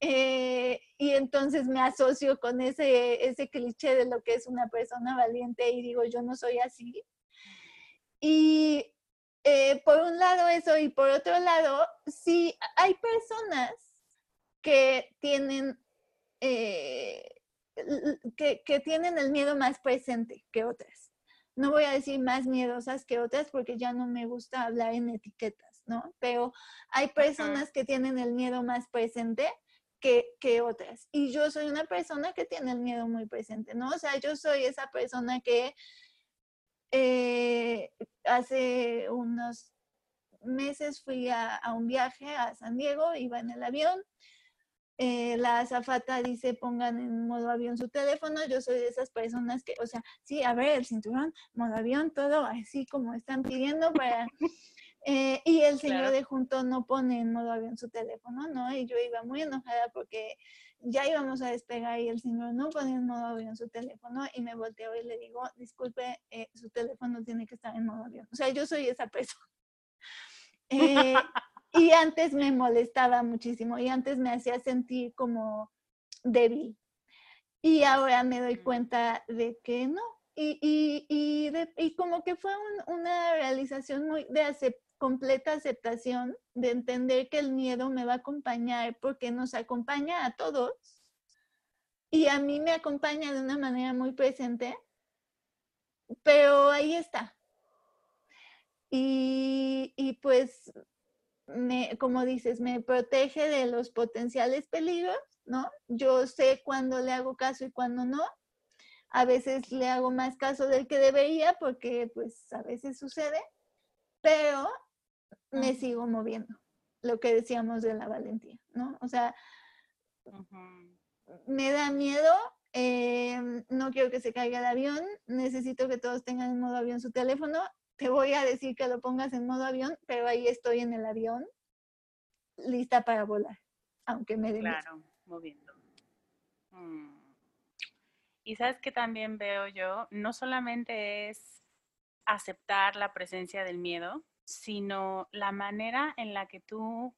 Eh, y entonces me asocio con ese, ese cliché de lo que es una persona valiente y digo, yo no soy así. Y eh, por un lado eso y por otro lado, sí hay personas que tienen, eh, que, que, tienen el miedo más presente que otras. No voy a decir más miedosas que otras porque ya no me gusta hablar en etiquetas, ¿no? Pero hay personas que tienen el miedo más presente que, que, otras. Y yo soy una persona que tiene el miedo muy presente, ¿no? O sea, yo soy esa persona que eh, hace unos meses fui a, un viaje a San Diego, iba en el avión. Eh, la azafata dice pongan en modo avión su teléfono. Yo soy de esas personas que, o sea, sí, a ver, el cinturón, modo avión, todo así como están pidiendo para... [laughs] Eh, y el señor de junto no pone en modo avión su teléfono, ¿no? Y yo iba muy enojada porque ya íbamos a despegar y el señor no ponía en modo avión su teléfono y me volteo y le digo, disculpe, eh, su teléfono tiene que estar en modo avión. O sea, yo soy esa persona. [laughs] Eh, y antes me molestaba muchísimo y antes me hacía sentir como débil. Y ahora me doy cuenta de que no. Y, y, y, y como que fue una realización muy de aceptar completa aceptación de entender que el miedo me va a acompañar porque nos acompaña a todos y a mí me acompaña de una manera muy presente, pero ahí está. Y, y pues, me, como dices, me protege de los potenciales peligros, ¿no? Yo sé cuándo le hago caso y cuándo no. A veces le hago más caso del que debería porque pues a veces sucede, pero me sigo moviendo. Lo que decíamos de la valentía, ¿no? O sea, me da miedo, em, no quiero que se caiga el avión, necesito que todos tengan en modo avión su teléfono. Te voy a decir que lo pongas en modo avión, pero ahí estoy en el avión, lista para volar, aunque me dé Claro, moviendo. Mm. Y sabes que también veo yo, no solamente es aceptar la presencia del miedo, sino la manera en la que tú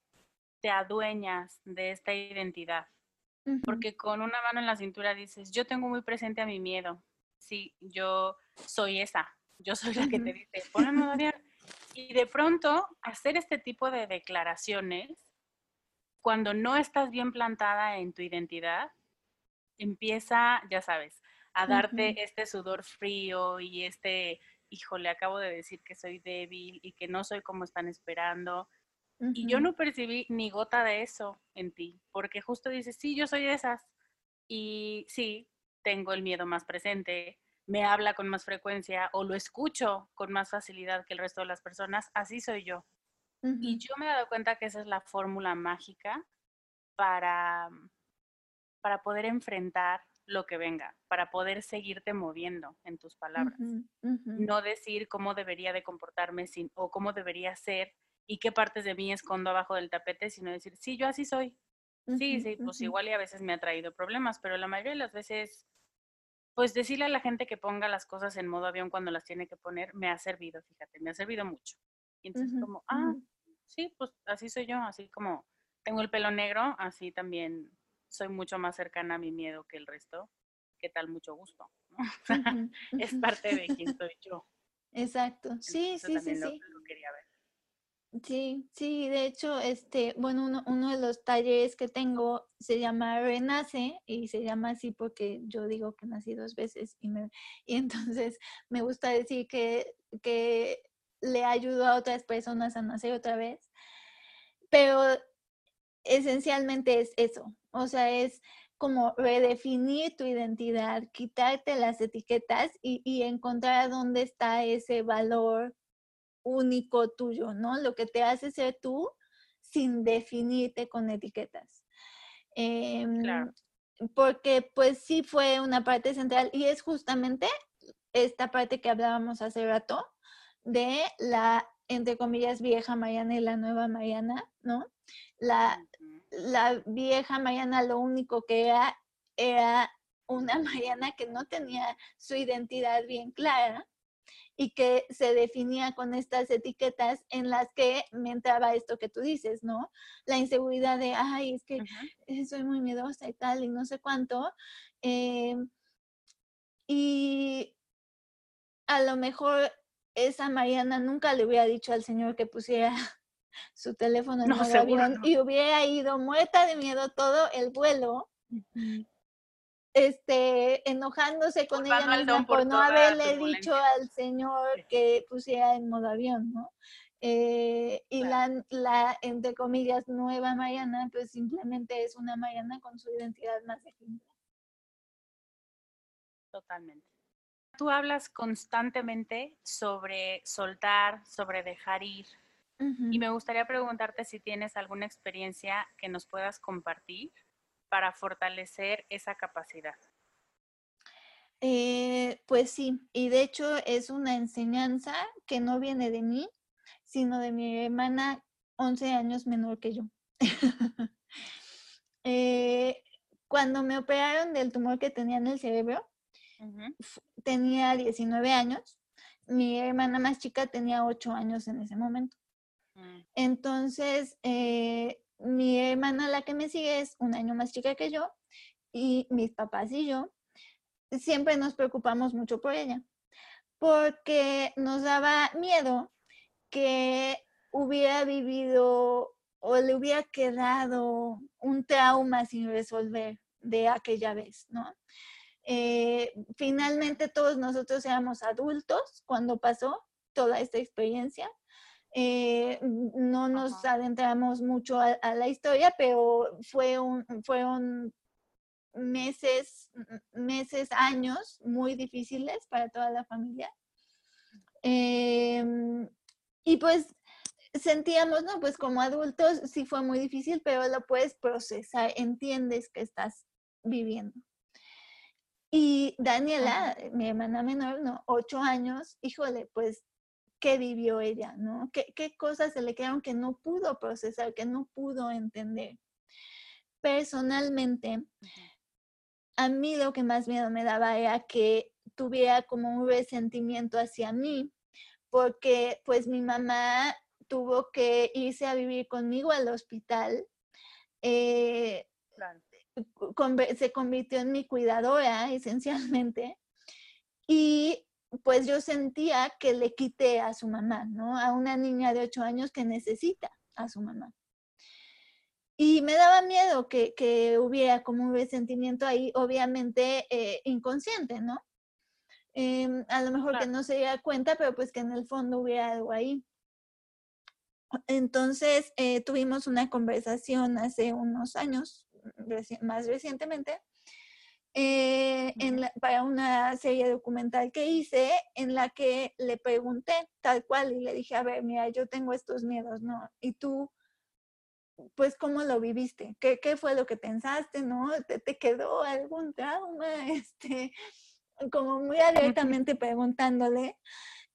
te adueñas de esta identidad. Porque con una mano en la cintura dices, yo tengo muy presente a mi miedo. Sí, yo soy esa. Yo soy la que te dice, ponme a Y de pronto, hacer este tipo de declaraciones, cuando no estás bien plantada en tu identidad, empieza, ya sabes, a darte este sudor frío y este híjole, acabo de decir que soy débil y que no soy como están esperando. Y yo no percibí ni gota de eso en ti, porque justo dices, sí, yo soy de esas. Y sí, tengo el miedo más presente, me habla con más frecuencia o lo escucho con más facilidad que el resto de las personas, así soy yo. Y yo me he dado cuenta que esa es la fórmula mágica para, para poder enfrentar lo que venga, para poder seguirte moviendo en tus palabras. No decir cómo debería de comportarme sin, o cómo debería ser y qué partes de mí escondo abajo del tapete, sino decir, sí, yo así soy. Sí, sí, pues igual y a veces me ha traído problemas, pero la mayoría de las veces, pues decirle a la gente que ponga las cosas en modo avión cuando las tiene que poner, me ha servido, fíjate, me ha servido mucho. Y entonces como, ah, sí, pues así soy yo, así como tengo el pelo negro, así también soy mucho más cercana a mi miedo que el resto. ¿Qué tal? Mucho gusto. [laughs] es parte de quien [laughs] soy yo. Exacto. Sí, sí, sí, sí. Sí, sí, de hecho, este, bueno, uno, uno, de los talleres que tengo se llama Renace y se llama así porque yo digo que nací dos veces y, me, [laughs] y entonces me gusta decir que, que le ayudo a otras personas a nacer otra vez, pero esencialmente es eso, o sea, es como redefinir tu identidad, quitarte las etiquetas y, y encontrar dónde está ese valor único tuyo, ¿no? Lo que te hace ser tú sin definirte con etiquetas. Em, porque pues sí fue una parte central y es justamente esta parte que hablábamos hace rato de la, entre comillas, vieja Mariana y la nueva Mariana, ¿no? La, la vieja Mariana lo único que era era una [laughs] Mariana que no tenía su identidad bien clara y que se definía con estas etiquetas en las que me entraba esto que tú dices, ¿no? La inseguridad de, ay, es que soy muy miedosa y tal, y no sé cuánto. Eh, y a lo mejor esa Mariana nunca le hubiera dicho al Señor que pusiera su teléfono en el avión y hubiera ido muerta de miedo todo el vuelo, este, enojándose con ella misma por, no haberle dicho al Señor que pusiera en modo avión, ¿no? Eh, y la, la, entre comillas, nueva Mariana, pues simplemente es una Mariana con su identidad más definida. Totalmente. Tú hablas constantemente sobre soltar, sobre dejar ir, y me gustaría preguntarte si tienes alguna experiencia que nos puedas compartir para fortalecer esa capacidad. Eh, pues sí, y de hecho es una enseñanza que no viene de mí, sino de mi hermana 11 años menor que yo. [laughs] Eh, cuando me operaron del tumor que tenía en el cerebro, tenía 19 años, mi hermana más chica tenía 8 años en ese momento. Mm. Entonces, eh, mi hermana, la que me sigue, es un año más chica que yo y mis papás y yo siempre nos preocupamos mucho por ella porque nos daba miedo que hubiera vivido o le hubiera quedado un trauma sin resolver de aquella vez, ¿no? Eh, finalmente todos nosotros éramos adultos cuando pasó toda esta experiencia eh, no nos adentramos mucho a, la historia, pero fue un, fueron meses, meses, años muy difíciles para toda la familia. Em, y pues sentíamos, ¿no? Pues como adultos sí fue muy difícil, pero lo puedes procesar, entiendes que estás viviendo. Y Daniela, mi hermana menor, ¿no? Ocho años, híjole, pues qué vivió ella, ¿no? ¿Qué, qué cosas se le quedaron que no pudo procesar, que no pudo entender. Personalmente, a mí lo que más miedo me daba era que tuviera como un resentimiento hacia mí, porque pues mi mamá tuvo que irse a vivir conmigo al hospital. Eh, se convirtió en mi cuidadora esencialmente. Y pues yo sentía que le quité a su mamá, ¿no? A una niña de ocho años que necesita a su mamá. Y me daba miedo que, hubiera como un resentimiento ahí, obviamente eh, inconsciente, ¿no? Em, a lo mejor que no se diera cuenta, pero pues que en el fondo hubiera algo ahí. Entonces eh, tuvimos una conversación hace unos años, más recientemente, eh, para una serie documental que hice en la que le pregunté tal cual y le dije, a ver, mira, yo tengo estos miedos, ¿no? Y tú, pues, ¿cómo lo viviste? ¿Qué, qué fue lo que pensaste, no? ¿Te, ¿Te, quedó algún trauma? [laughs] Este, como muy abiertamente preguntándole.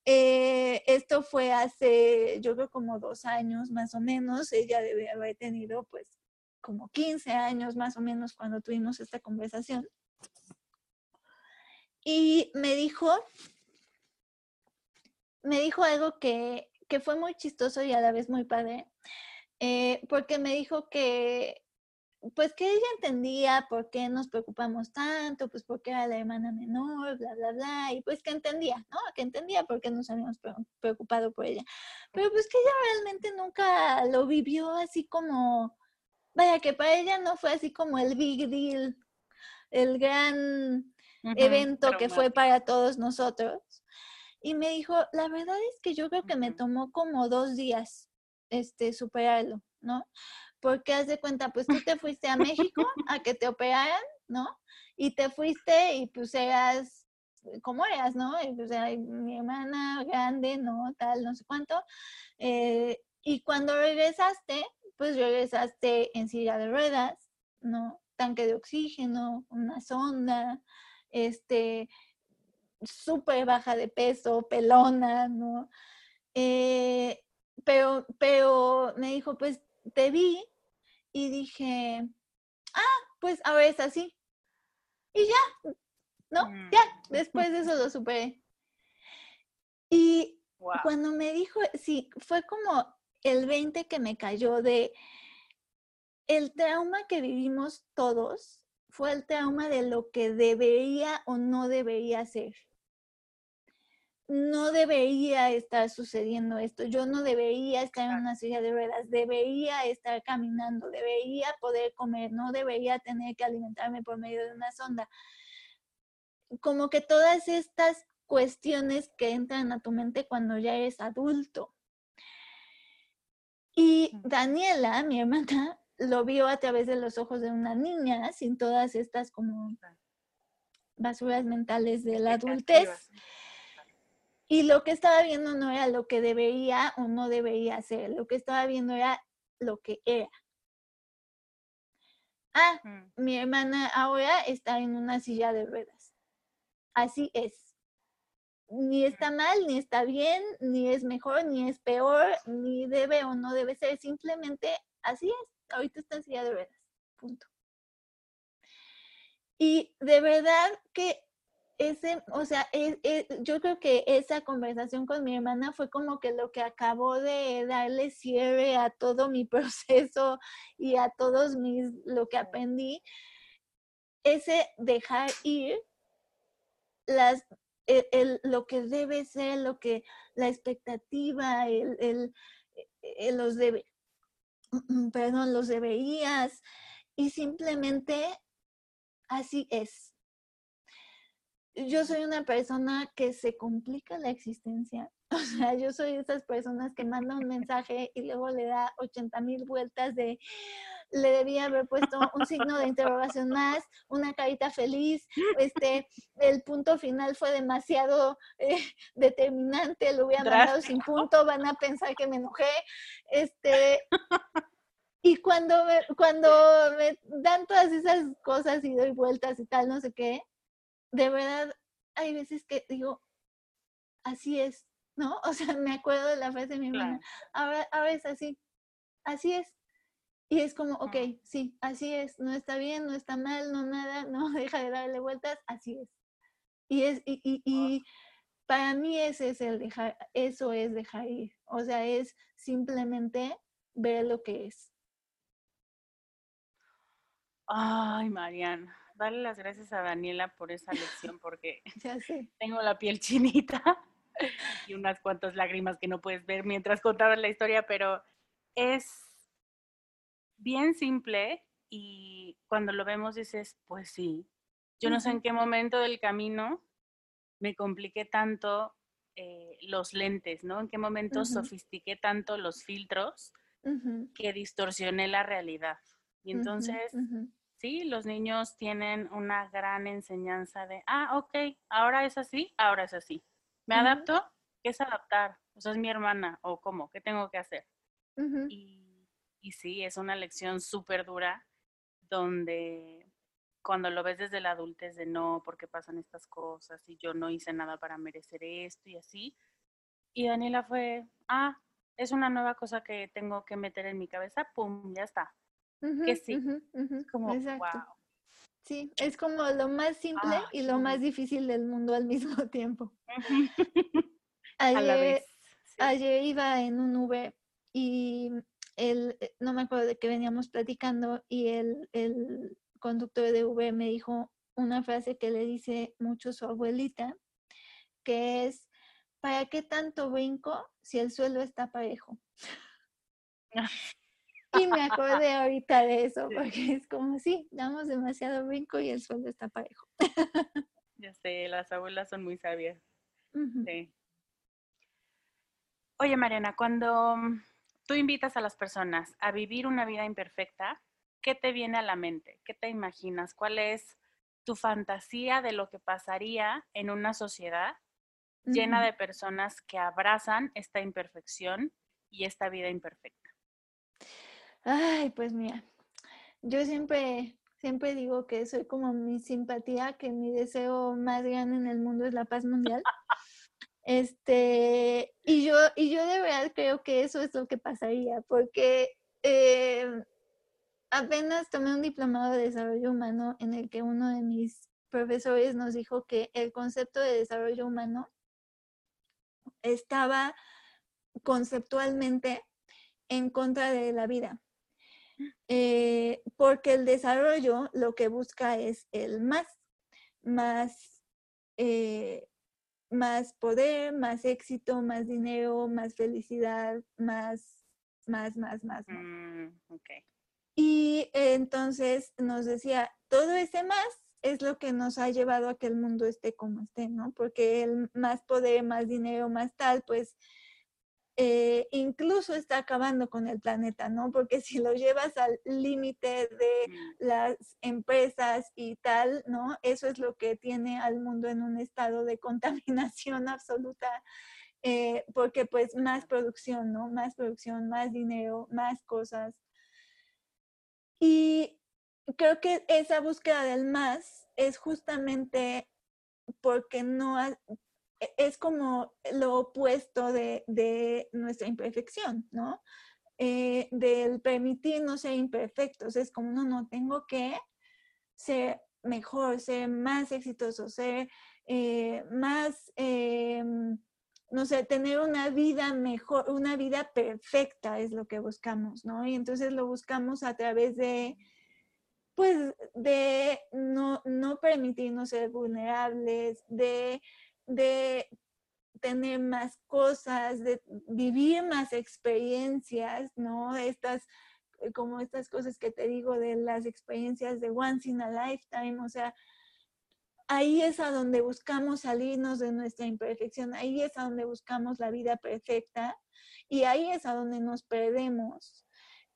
Eh, esto fue hace, yo creo, como dos años más o menos. Ella debe haber tenido, pues, como 15 años más o menos cuando tuvimos esta conversación. Y me dijo, me dijo algo que, que fue muy chistoso y a la vez muy padre, eh, porque me dijo que pues que ella entendía por qué nos preocupamos tanto, pues porque era la hermana menor, bla, bla, bla, y pues que entendía, ¿no? Que entendía por qué nos habíamos preocupado por ella. Pero pues que ella realmente nunca lo vivió así como, vaya, que para ella no fue así como el big deal, el gran evento que fue para todos nosotros. Y me dijo, la verdad es que yo creo que me tomó como dos días este, superarlo, ¿no? porque haz de cuenta, pues tú te fuiste a México [laughs] a que te operaran, ¿no? Y te fuiste y pues eras como eras, ¿no? Y pues era mi hermana grande, ¿no? Tal, no sé cuánto. Eh, y cuando regresaste, pues regresaste en silla de ruedas, ¿no? Tanque de oxígeno, una sonda, este, súper baja de peso, pelona, ¿no? Eh, pero, pero me dijo, pues te vi y dije, ah, pues ahora es así. Y ya, ¿no? Mm. Ya, después de eso lo [laughs] superé. Y cuando me dijo, sí, fue como el 20 que me cayó de el trauma que vivimos todos fue el trauma de lo que debería o no debería ser no debería estar sucediendo esto, yo no debería estar en una silla de ruedas, debería estar caminando, debería poder comer, no debería tener que alimentarme por medio de una sonda. Como que todas estas cuestiones que entran a tu mente cuando ya eres adulto. Y Daniela, mi hermana, lo vio a través de los ojos de una niña, sin todas estas como basuras mentales de la adultez. Y lo que estaba viendo no era lo que debería o no debería ser, lo que estaba viendo era lo que era. Ah, mm. mi hermana ahora está en una silla de ruedas. Así es. Ni mm. está mal, ni está bien, ni es mejor, ni es peor, ni debe o no debe ser. Simplemente así es. Ahorita está en de ruedas. Punto. Y de verdad que ese, o sea, e, e, yo creo que esa conversación con mi hermana fue como que lo que acabó de darle cierre a todo mi [laughs] proceso y a todos mis, lo que aprendí, ese dejar ir las, el, lo que debe ser, lo que, la expectativa, el, el los debe, perdón, los deberías, y simplemente así es yo soy una persona que se complica la existencia. [laughs] O sea, yo soy de esas personas que manda un mensaje y luego le da 80 mil vueltas de le debía haber puesto un signo de interrogación más, una carita feliz, este, el punto final fue demasiado eh, determinante, lo hubiera mandado sin punto, van a pensar que me enojé, este, y cuando cuando me dan todas esas cosas y doy vueltas y tal, no sé qué, de verdad, hay veces que digo, así es, ¿no? [laughs] O sea, me acuerdo de la frase de mi hermana, ahora, ahora es así, así es. Y es como, ok, sí, así es, no está bien, no está mal, no nada, [laughs] no deja de darle vueltas, así es. Y es, y, y, y para mí ese es el dejar, eso es dejar ir. O sea, es simplemente ver lo que es. Ay, Mariana darle las gracias a Daniela por esa lección porque [laughs] [laughs] tengo la piel chinita y unas cuantas lágrimas que no puedes ver mientras contabas la historia, pero es bien simple y cuando lo vemos dices, pues sí, yo no sé en qué momento del camino me compliqué tanto eh, los lentes, ¿no? En qué momento sofistiqué tanto los filtros que distorsioné la realidad. Y entonces sí, los niños tienen una gran enseñanza de, ah, ok, ahora es así, ahora es así. ¿Me adapto? ¿Qué es adaptar? O sea, es mi hermana, o cómo, ¿qué tengo que hacer? y, y, sí, es una lección súper dura donde cuando lo ves desde la adultez de no, porque pasan estas cosas y yo no hice nada para merecer esto y así, Y Daniela fue, ah, es una nueva cosa que tengo que meter en mi cabeza, pum, ya está. Que sí. como, Exacto. wow. Sí, es como lo más simple y lo más difícil del mundo al [laughs] mismo tiempo. ayer, [laughs] A la vez. ayer iba en un Uber y el, eh, no me acuerdo de qué veníamos platicando y el, el conductor de Uber me dijo una frase que le dice mucho su abuelita, que es, ¿para qué tanto brinco si el suelo está parejo? [laughs] y me acordé ahorita de eso, porque es como, sí, damos demasiado brinco y el suelo está parejo. ya sé, las abuelas son muy sabias. Sí. Oye, Mariana, cuando tú invitas a las personas a vivir una vida imperfecta, ¿qué te viene a la mente? ¿Qué te imaginas? ¿Cuál es tu fantasía de lo que pasaría en una sociedad llena de personas que abrazan esta imperfección y esta vida imperfecta? Ay, pues mira, yo siempre, siempre digo que soy como mi simpatía, que mi deseo más grande en el mundo es la paz mundial. Este, y yo, y yo de verdad creo que eso es lo que pasaría, porque eh, apenas tomé un diplomado de desarrollo humano en el que uno de mis profesores nos dijo que el concepto de desarrollo humano estaba conceptualmente en contra de la vida. Eh, porque el desarrollo lo que busca es el más, más, eh, más poder, más éxito, más dinero, más felicidad, más, más, más, más. Mm, y entonces nos decía, todo ese más es lo que nos ha llevado a que el mundo esté como esté, ¿no? Porque el más poder, más dinero, más tal, pues eh, incluso está acabando con el planeta, ¿no? Porque si lo llevas al límite de mm. las empresas y tal, ¿no? Eso es lo que tiene al mundo en un estado de [laughs] contaminación absoluta. Eh, porque pues más producción, ¿no? Más producción, más dinero, más cosas. Y creo que esa búsqueda del más es justamente porque no es como lo opuesto de, nuestra imperfección, ¿no? Eh, del permitirnos ser imperfectos. Es como, no, no, tengo que ser mejor, ser más exitoso, ser eh, más, em, no sé, tener una vida mejor, una vida perfecta es lo que buscamos, ¿no? Y entonces lo buscamos a través de, pues, de no, no permitirnos ser vulnerables, de, de tener más cosas, de vivir más experiencias, ¿no? Estas, como estas cosas que te digo de las experiencias de once in a lifetime, o sea, ahí es a donde buscamos salirnos de nuestra imperfección, ahí es a donde buscamos la vida perfecta y ahí es a donde nos perdemos.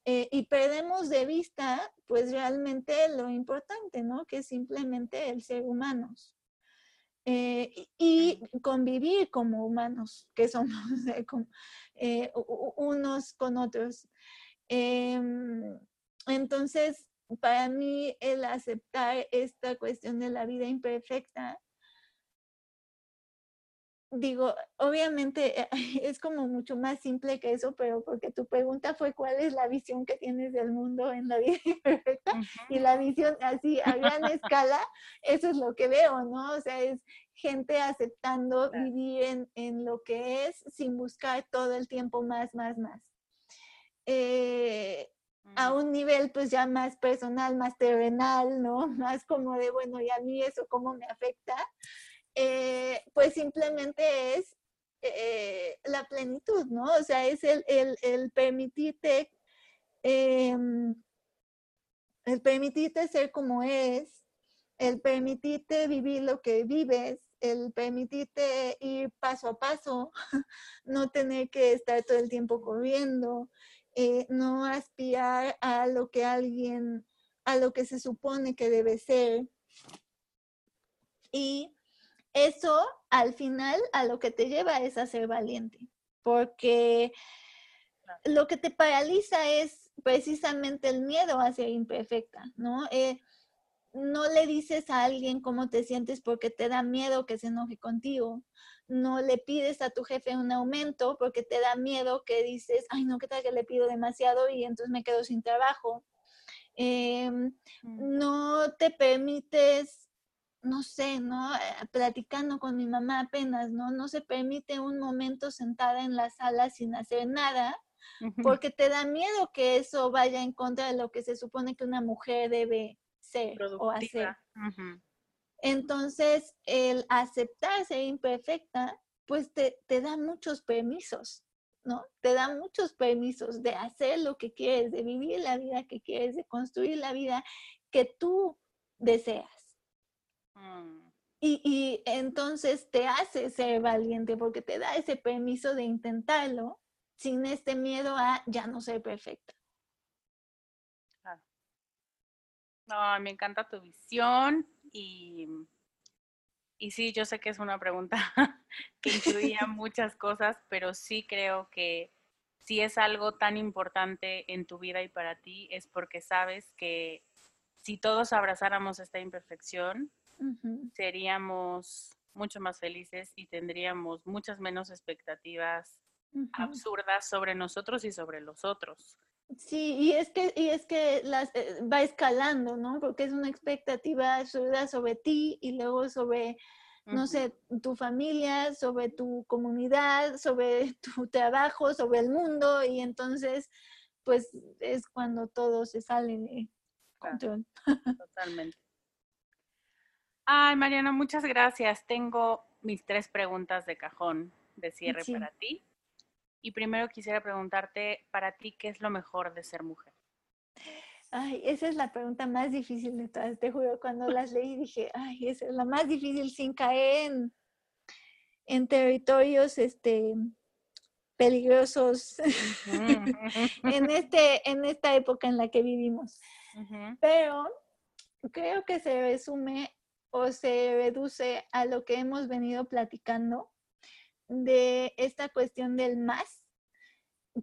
Eh, y perdemos de vista, pues realmente lo importante, ¿no? Que es simplemente el ser humanos. Eh, y convivir como humanos que somos [laughs] eh, unos con otros. Em, entonces, para mí el aceptar esta cuestión de la vida imperfecta, digo, obviamente [laughs] es como mucho más simple que eso, pero porque tu pregunta fue cuál es la visión que tienes del mundo en la vida [laughs] imperfecta y la visión así a gran [laughs] escala, eso es lo que veo, ¿no? O sea, es gente aceptando vivir en, en lo que es sin buscar todo el tiempo más, más, más. Eh, a un nivel pues ya más personal, más terrenal, ¿no? Más como de, bueno, ¿y a mí eso cómo me afecta? Eh, pues simplemente es eh, la plenitud, ¿no? O sea, es el, el, permitirte, em, el permitirte ser como es, el permitirte vivir lo que vives, el permitirte ir paso a paso, [laughs] no tener que estar todo el tiempo corriendo, eh, no aspirar a lo que alguien, a lo que se supone que debe ser. Y eso al final a lo que te lleva es a ser valiente, porque lo que te paraliza es precisamente el miedo a ser imperfecta, ¿no? Eh, no le dices a alguien cómo te sientes porque te da miedo que se enoje contigo. No le pides a tu jefe un aumento porque te da miedo que dices, ay, no, ¿qué tal que le pido demasiado y entonces me quedo sin trabajo? Em, Mm. no te permites, no sé, ¿no? Eh, Platicando con mi mamá apenas, ¿no? No se permite un momento sentada en la sala sin hacer nada porque te da miedo que eso vaya en contra de lo que se supone que una mujer debe ser o hacer. Entonces, el aceptar ser imperfecta, pues te, te da muchos permisos, ¿no? Te da muchos permisos de hacer lo que quieres, de vivir la vida que quieres, de construir la vida que tú deseas. Mm. Y, y entonces te hace ser valiente porque te da ese permiso de intentarlo sin este miedo a ya no ser perfecta. No, me encanta tu visión y, y sí, yo sé que es una pregunta [laughs] que incluía [laughs] muchas cosas, pero sí creo que si es algo tan importante en tu vida y para ti, es porque sabes que si todos abrazáramos esta imperfección, Seríamos mucho más felices y tendríamos muchas menos expectativas absurdas sobre nosotros y sobre los otros. Sí, y es que, y es que las, eh, va escalando, ¿no? Porque es una expectativa absurda sobre ti y luego sobre, no sé, tu familia, sobre tu comunidad, sobre [laughs] tu trabajo, sobre el mundo, y entonces, pues es cuando todo se sale de control. Totalmente. Ay, Mariana, muchas gracias. Tengo mis tres preguntas de cajón de cierre Sí. para ti. Y primero quisiera preguntarte, para ti, ¿qué es lo mejor de ser mujer? Ay, esa es la pregunta más difícil de todas, te juro. Cuando las leí dije, ay, esa es la más difícil sin caer en, en territorios este, peligrosos [laughs] en, este, en esta época en la que vivimos. Pero creo que se resume o se reduce a lo que hemos venido platicando de esta cuestión del más,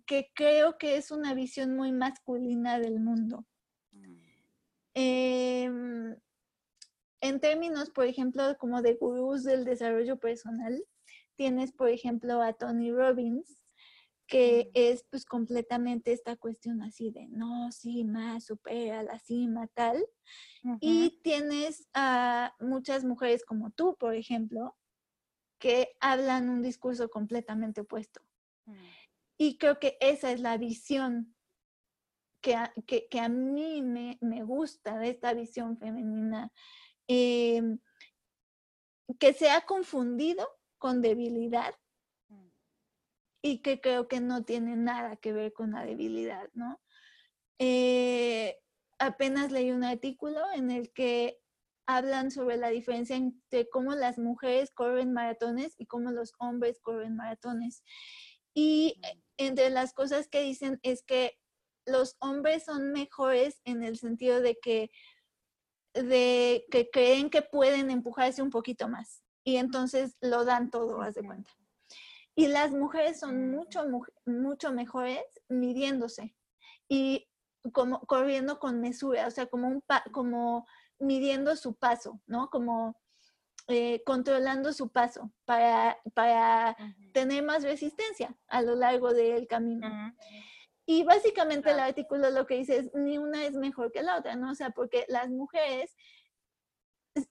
que creo que es una visión muy masculina del mundo. mm, Em, en términos, por ejemplo, como de gurús del desarrollo personal, tienes, por ejemplo, a Tony Robbins, que es pues completamente esta cuestión así de, no, sí, más, supera la cima, tal. Y tienes a muchas mujeres como tú, por ejemplo, que hablan un discurso completamente opuesto. mm, Y creo que esa es la visión que a, que, que a mí me, me gusta de esta visión femenina, em, que se ha confundido con debilidad y que creo que no tiene nada que ver con la debilidad, ¿no? Eh, apenas leí un artículo en el que hablan sobre la diferencia entre cómo las mujeres corren maratones y cómo los hombres corren maratones. Y entre las cosas que dicen es que los hombres son mejores en el sentido de que, de que creen que pueden empujarse un poquito más y entonces lo dan todo, haz de cuenta. Y las mujeres son mucho, mu- mucho mejores midiéndose y como corriendo con mesura, o sea, como, un pa- como midiendo su paso, ¿no? Como eh, controlando su paso para, para ujú, tener más resistencia a lo largo del camino. ujú, Y básicamente el Claro. artículo lo que dice es, ni una es mejor que la otra, ¿no? O sea, porque las mujeres,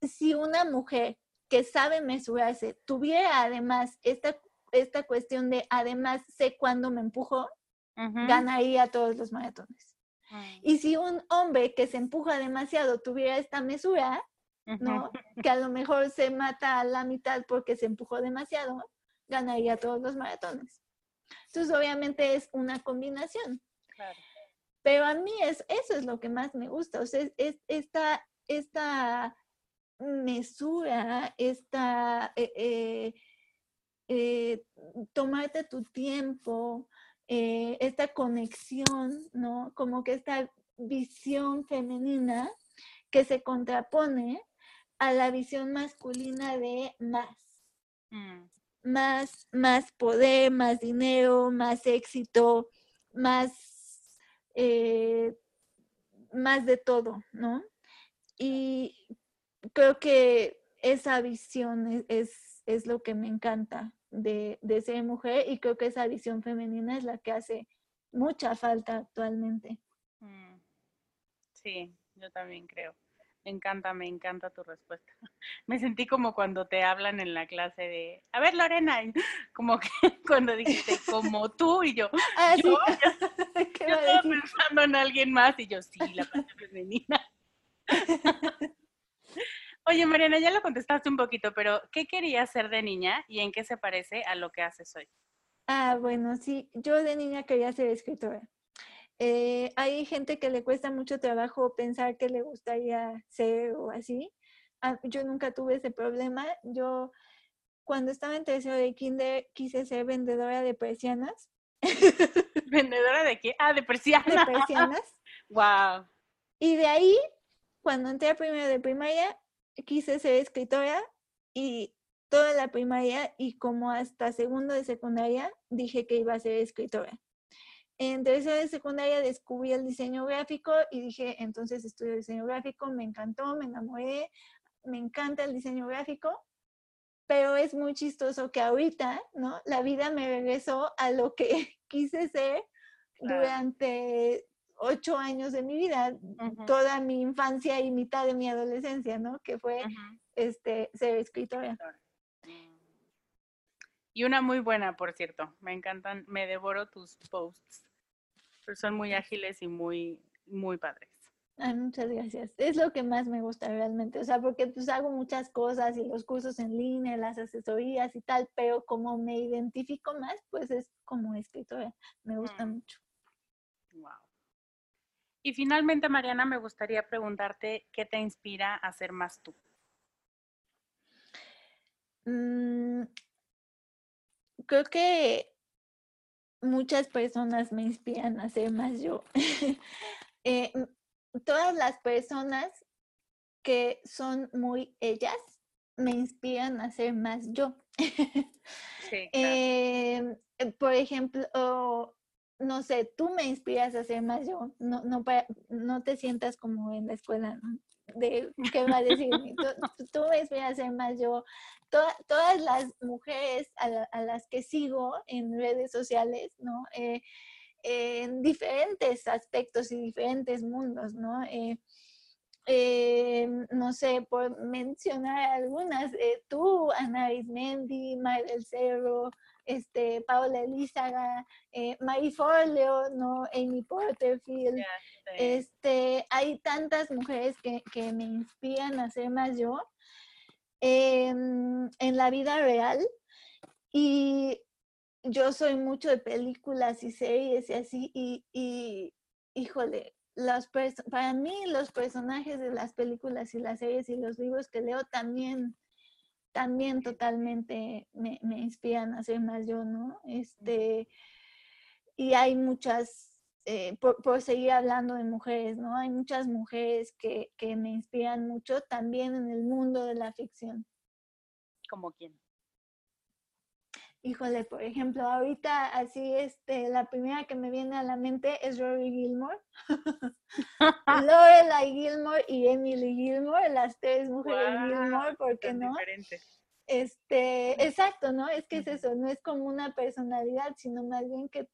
si una mujer que sabe mesurarse tuviera además esta, esta cuestión de, además sé cuándo me empujo, ujú, ganaría todos los maratones. mm, Y si un hombre que se empuja demasiado tuviera esta mesura, ¿no? Que a lo mejor se mata a la mitad porque se empujó demasiado, ganaría todos los maratones. Entonces, obviamente es una combinación. Claro. Pero a mí es, eso es lo que más me gusta, o sea, es, es esta, esta mesura, esta, eh, eh, eh, tomarte tu tiempo, eh, esta conexión, ¿no? Como que esta visión femenina que se contrapone a la visión masculina de más Mm, más, más poder, más dinero, más éxito, más, eh, más de todo, ¿no? y creo que esa visión es, es, lo que me encanta de, de, ser mujer y creo que esa visión femenina es la que hace mucha falta actualmente. Mm. Sí, yo también creo. Me encanta, me encanta tu respuesta. [laughs] Me sentí como cuando te hablan en la clase de, a ver Lorena, [laughs] como que [laughs] cuando dijiste como tú y yo, ah, yo, estaba pensando en alguien más y yo, sí, la parte femenina. Oye, Mariana, ya lo contestaste un poquito, pero ¿qué querías ser de niña y en qué se parece a lo que haces hoy? Ah, bueno, sí, yo de niña quería ser escritora. Eh, hay gente que le cuesta mucho trabajo pensar que le gustaría ser o así. Ah, yo nunca tuve ese problema. Yo cuando estaba en tercero de kinder quise ser vendedora de persianas. [laughs] ¿Vendedora de qué? Ah, de persianas. De persianas. [laughs] wow. Y de ahí, cuando entré a primero de primaria, quise ser escritora y toda la primaria y como hasta segundo de secundaria dije que iba a ser escritora. En tercera de secundaria descubrí el diseño gráfico y dije, entonces estudio diseño gráfico, me encantó, me enamoré, me encanta el diseño gráfico, pero es muy chistoso que ahorita, ¿no? La vida me regresó a lo que [laughs] quise ser durante ocho años de mi vida, toda mi infancia y mitad de mi adolescencia, ¿no? Que fue este, ser escritora. Y una muy buena, por cierto. Me encantan, me devoro tus posts. son muy ágiles y muy, muy padres. Ay, muchas gracias. Es lo que más me gusta realmente. O sea, porque pues hago muchas cosas y los cursos en línea, las asesorías y tal, pero como me identifico más, pues es como escritora. Me gusta mm. mucho. Y finalmente, Mariana, me gustaría preguntarte qué te inspira a ser más tú. Mm, creo que muchas personas me inspiran a ser más yo. [laughs] Eh, todas las personas que son muy ellas me inspiran a ser más yo. [laughs] Em, eh, por ejemplo, no sé, tú me inspiras a ser más yo. No, no, no te sientas como en la escuela, de qué va a decir. tú, tú, me inspiras a ser más yo todas las mujeres a, las que sigo en redes sociales, ¿no? Eh, en diferentes aspectos y diferentes mundos, ¿no? Eh, eh, no sé, por mencionar algunas, tú, Ana Ismendi, Mayra del Cerro, este, Paola Elízaga, eh, Marie Forleo, ¿no? Amy Porterfield. Este, hay tantas mujeres que, que, me inspiran a ser más yo en la vida real y yo soy mucho de películas y series y así y, y híjole, los para mí los personajes de las películas y las series y los libros que leo también también totalmente me, me inspiran a ser más yo, ¿no? Este, y hay muchas eh, por, seguir hablando de mujeres, ¿no? Hay muchas mujeres que, que, me inspiran mucho también en el mundo de la ficción. ¿Como quién? Híjole, por ejemplo, ahorita así, este, la primera que me viene a la mente es Rory Gilmore. [laughs] Lorelai Gilmore y Emily Gilmore, las tres mujeres Gilmore, ¿por qué no? Este, exacto, ¿no? Es que es eso, no es como una personalidad, sino más bien que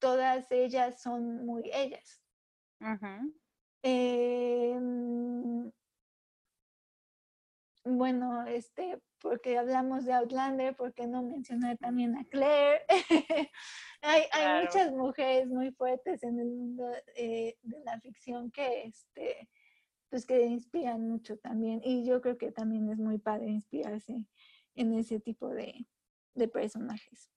todas ellas son muy ellas. Em, bueno, este, porque hablamos de Outlander, ¿por qué no mencionar también a Claire? [laughs] hay, hay muchas mujeres muy fuertes en el mundo eh, de la ficción que, este, pues que inspiran mucho también. Y yo creo que también es muy padre inspirarse en ese tipo de, de personajes.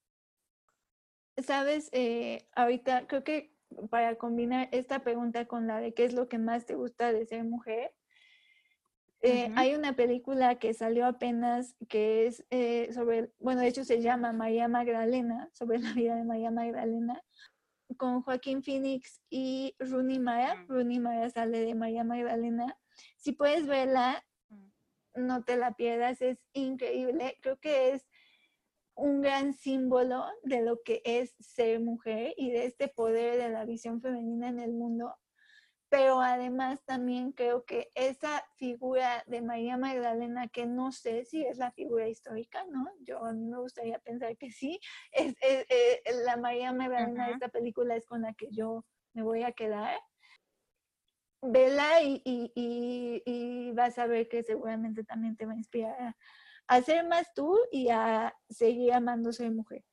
Sabes, eh, ahorita creo que para combinar esta pregunta con la de qué es lo que más te gusta de ser mujer, eh, hay una película que salió apenas que es eh, sobre, bueno, de hecho se llama María Magdalena, sobre la vida de María Magdalena, con Joaquín Phoenix y Rooney Mara. Mm. Rooney Mara sale de María Magdalena. Si puedes verla, mm. no te la pierdas, es increíble. Creo que es un gran símbolo de lo que es ser mujer y de este poder de la visión femenina en el mundo, pero además también creo que esa figura de María Magdalena, que no sé si es la figura histórica, ¿no? Yo a me gustaría pensar que sí, es, eh, la María Magdalena de esta película es con la que yo me voy a quedar. Vela y, y, vas a ver que seguramente también te va a inspirar a, ser más tú y a seguir amando ser mujer.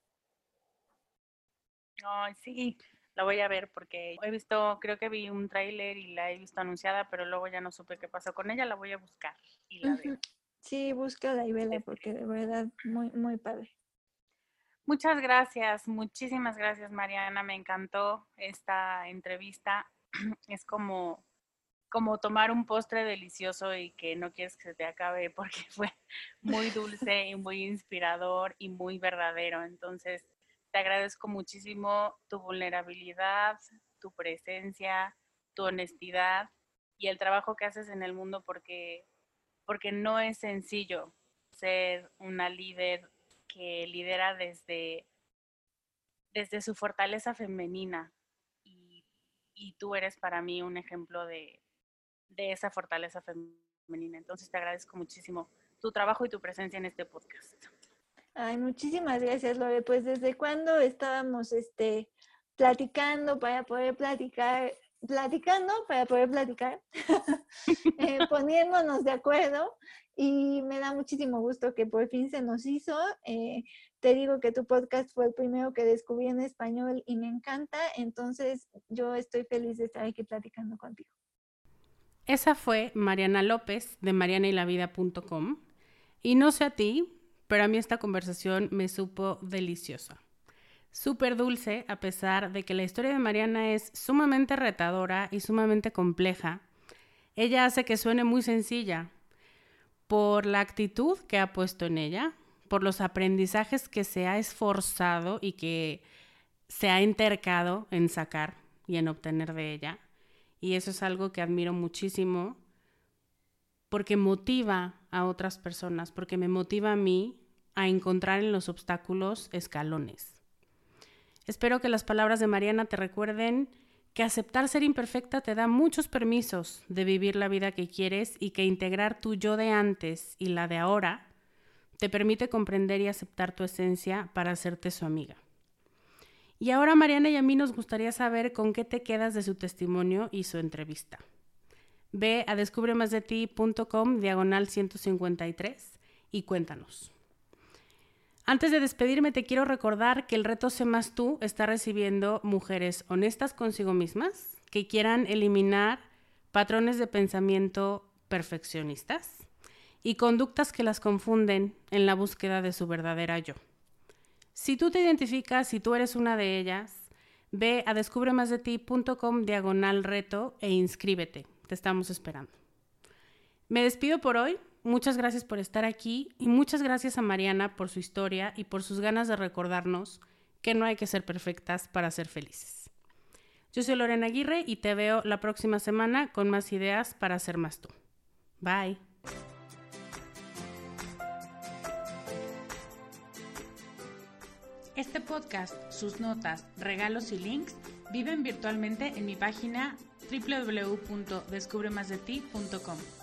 Ay, sí, la voy a ver porque he visto, creo que vi un tráiler y la he visto anunciada, pero luego ya no supe qué pasó con ella, la voy a buscar y la veo. Sí, búscala y vela porque de verdad muy, muy padre. Muchas gracias, muchísimas gracias Mariana, me encantó esta entrevista. [clears throat] Es como, como tomar un postre delicioso y que no quieres que se te acabe porque [laughs] fue muy dulce y muy inspirador y muy verdadero. Entonces, te agradezco muchísimo tu vulnerabilidad, tu presencia, tu honestidad y el trabajo que haces en el mundo porque, porque no es sencillo ser una líder que lidera desde, desde su fortaleza femenina y, y tú eres para mí un ejemplo de, de esa fortaleza femenina. Entonces te agradezco muchísimo tu trabajo y tu presencia en este podcast. Ay, muchísimas gracias, Lore. Pues desde cuando estábamos este, platicando para poder platicar, platicando para poder platicar, [laughs] eh, [laughs] poniéndonos de acuerdo y me da muchísimo gusto que por fin se nos hizo. Eh, te digo que tu podcast fue el primero que descubrí en español y me encanta, entonces yo estoy feliz de estar aquí platicando contigo. Esa fue Mariana López de marianaylavida.com y no sé a ti, pero a mí esta conversación me supo deliciosa. Súper dulce, a pesar de que la historia de Mariana es sumamente retadora y sumamente compleja. Ella hace que suene muy sencilla por la actitud que ha puesto en ella, por los aprendizajes que se ha esforzado y que se ha intercado en sacar y en obtener de ella. Y eso es algo que admiro muchísimo porque motiva a otras personas, porque me motiva a mí a encontrar en los obstáculos escalones. Espero que las palabras de Mariana te recuerden que aceptar ser imperfecta te da muchos permisos de vivir la vida que quieres y que integrar tu yo de antes y la de ahora te permite comprender y aceptar tu esencia para hacerte su amiga. Y ahora Mariana y a mí nos gustaría saber con qué te quedas de su testimonio y su entrevista. Ve a descubremasdeti.com diagonal 153 y cuéntanos. Antes de despedirme, te quiero recordar que el reto Sé Más Tú está recibiendo mujeres honestas consigo mismas que quieran eliminar patrones de pensamiento perfeccionistas y conductas que las confunden en la búsqueda de su verdadera yo. Si tú te identificas, si tú eres una de ellas, ve a descubremasdeti.com diagonal reto e inscríbete. Te estamos esperando. Me despido por hoy. Muchas gracias por estar aquí y muchas gracias a Mariana por su historia y por sus ganas de recordarnos que no hay que ser perfectas para ser felices. Yo soy Lorena Aguirre y te veo la próxima semana con más ideas para ser más tú. Bye. Este podcast, sus notas, regalos y links viven virtualmente en mi página www.descubremasdeti.com.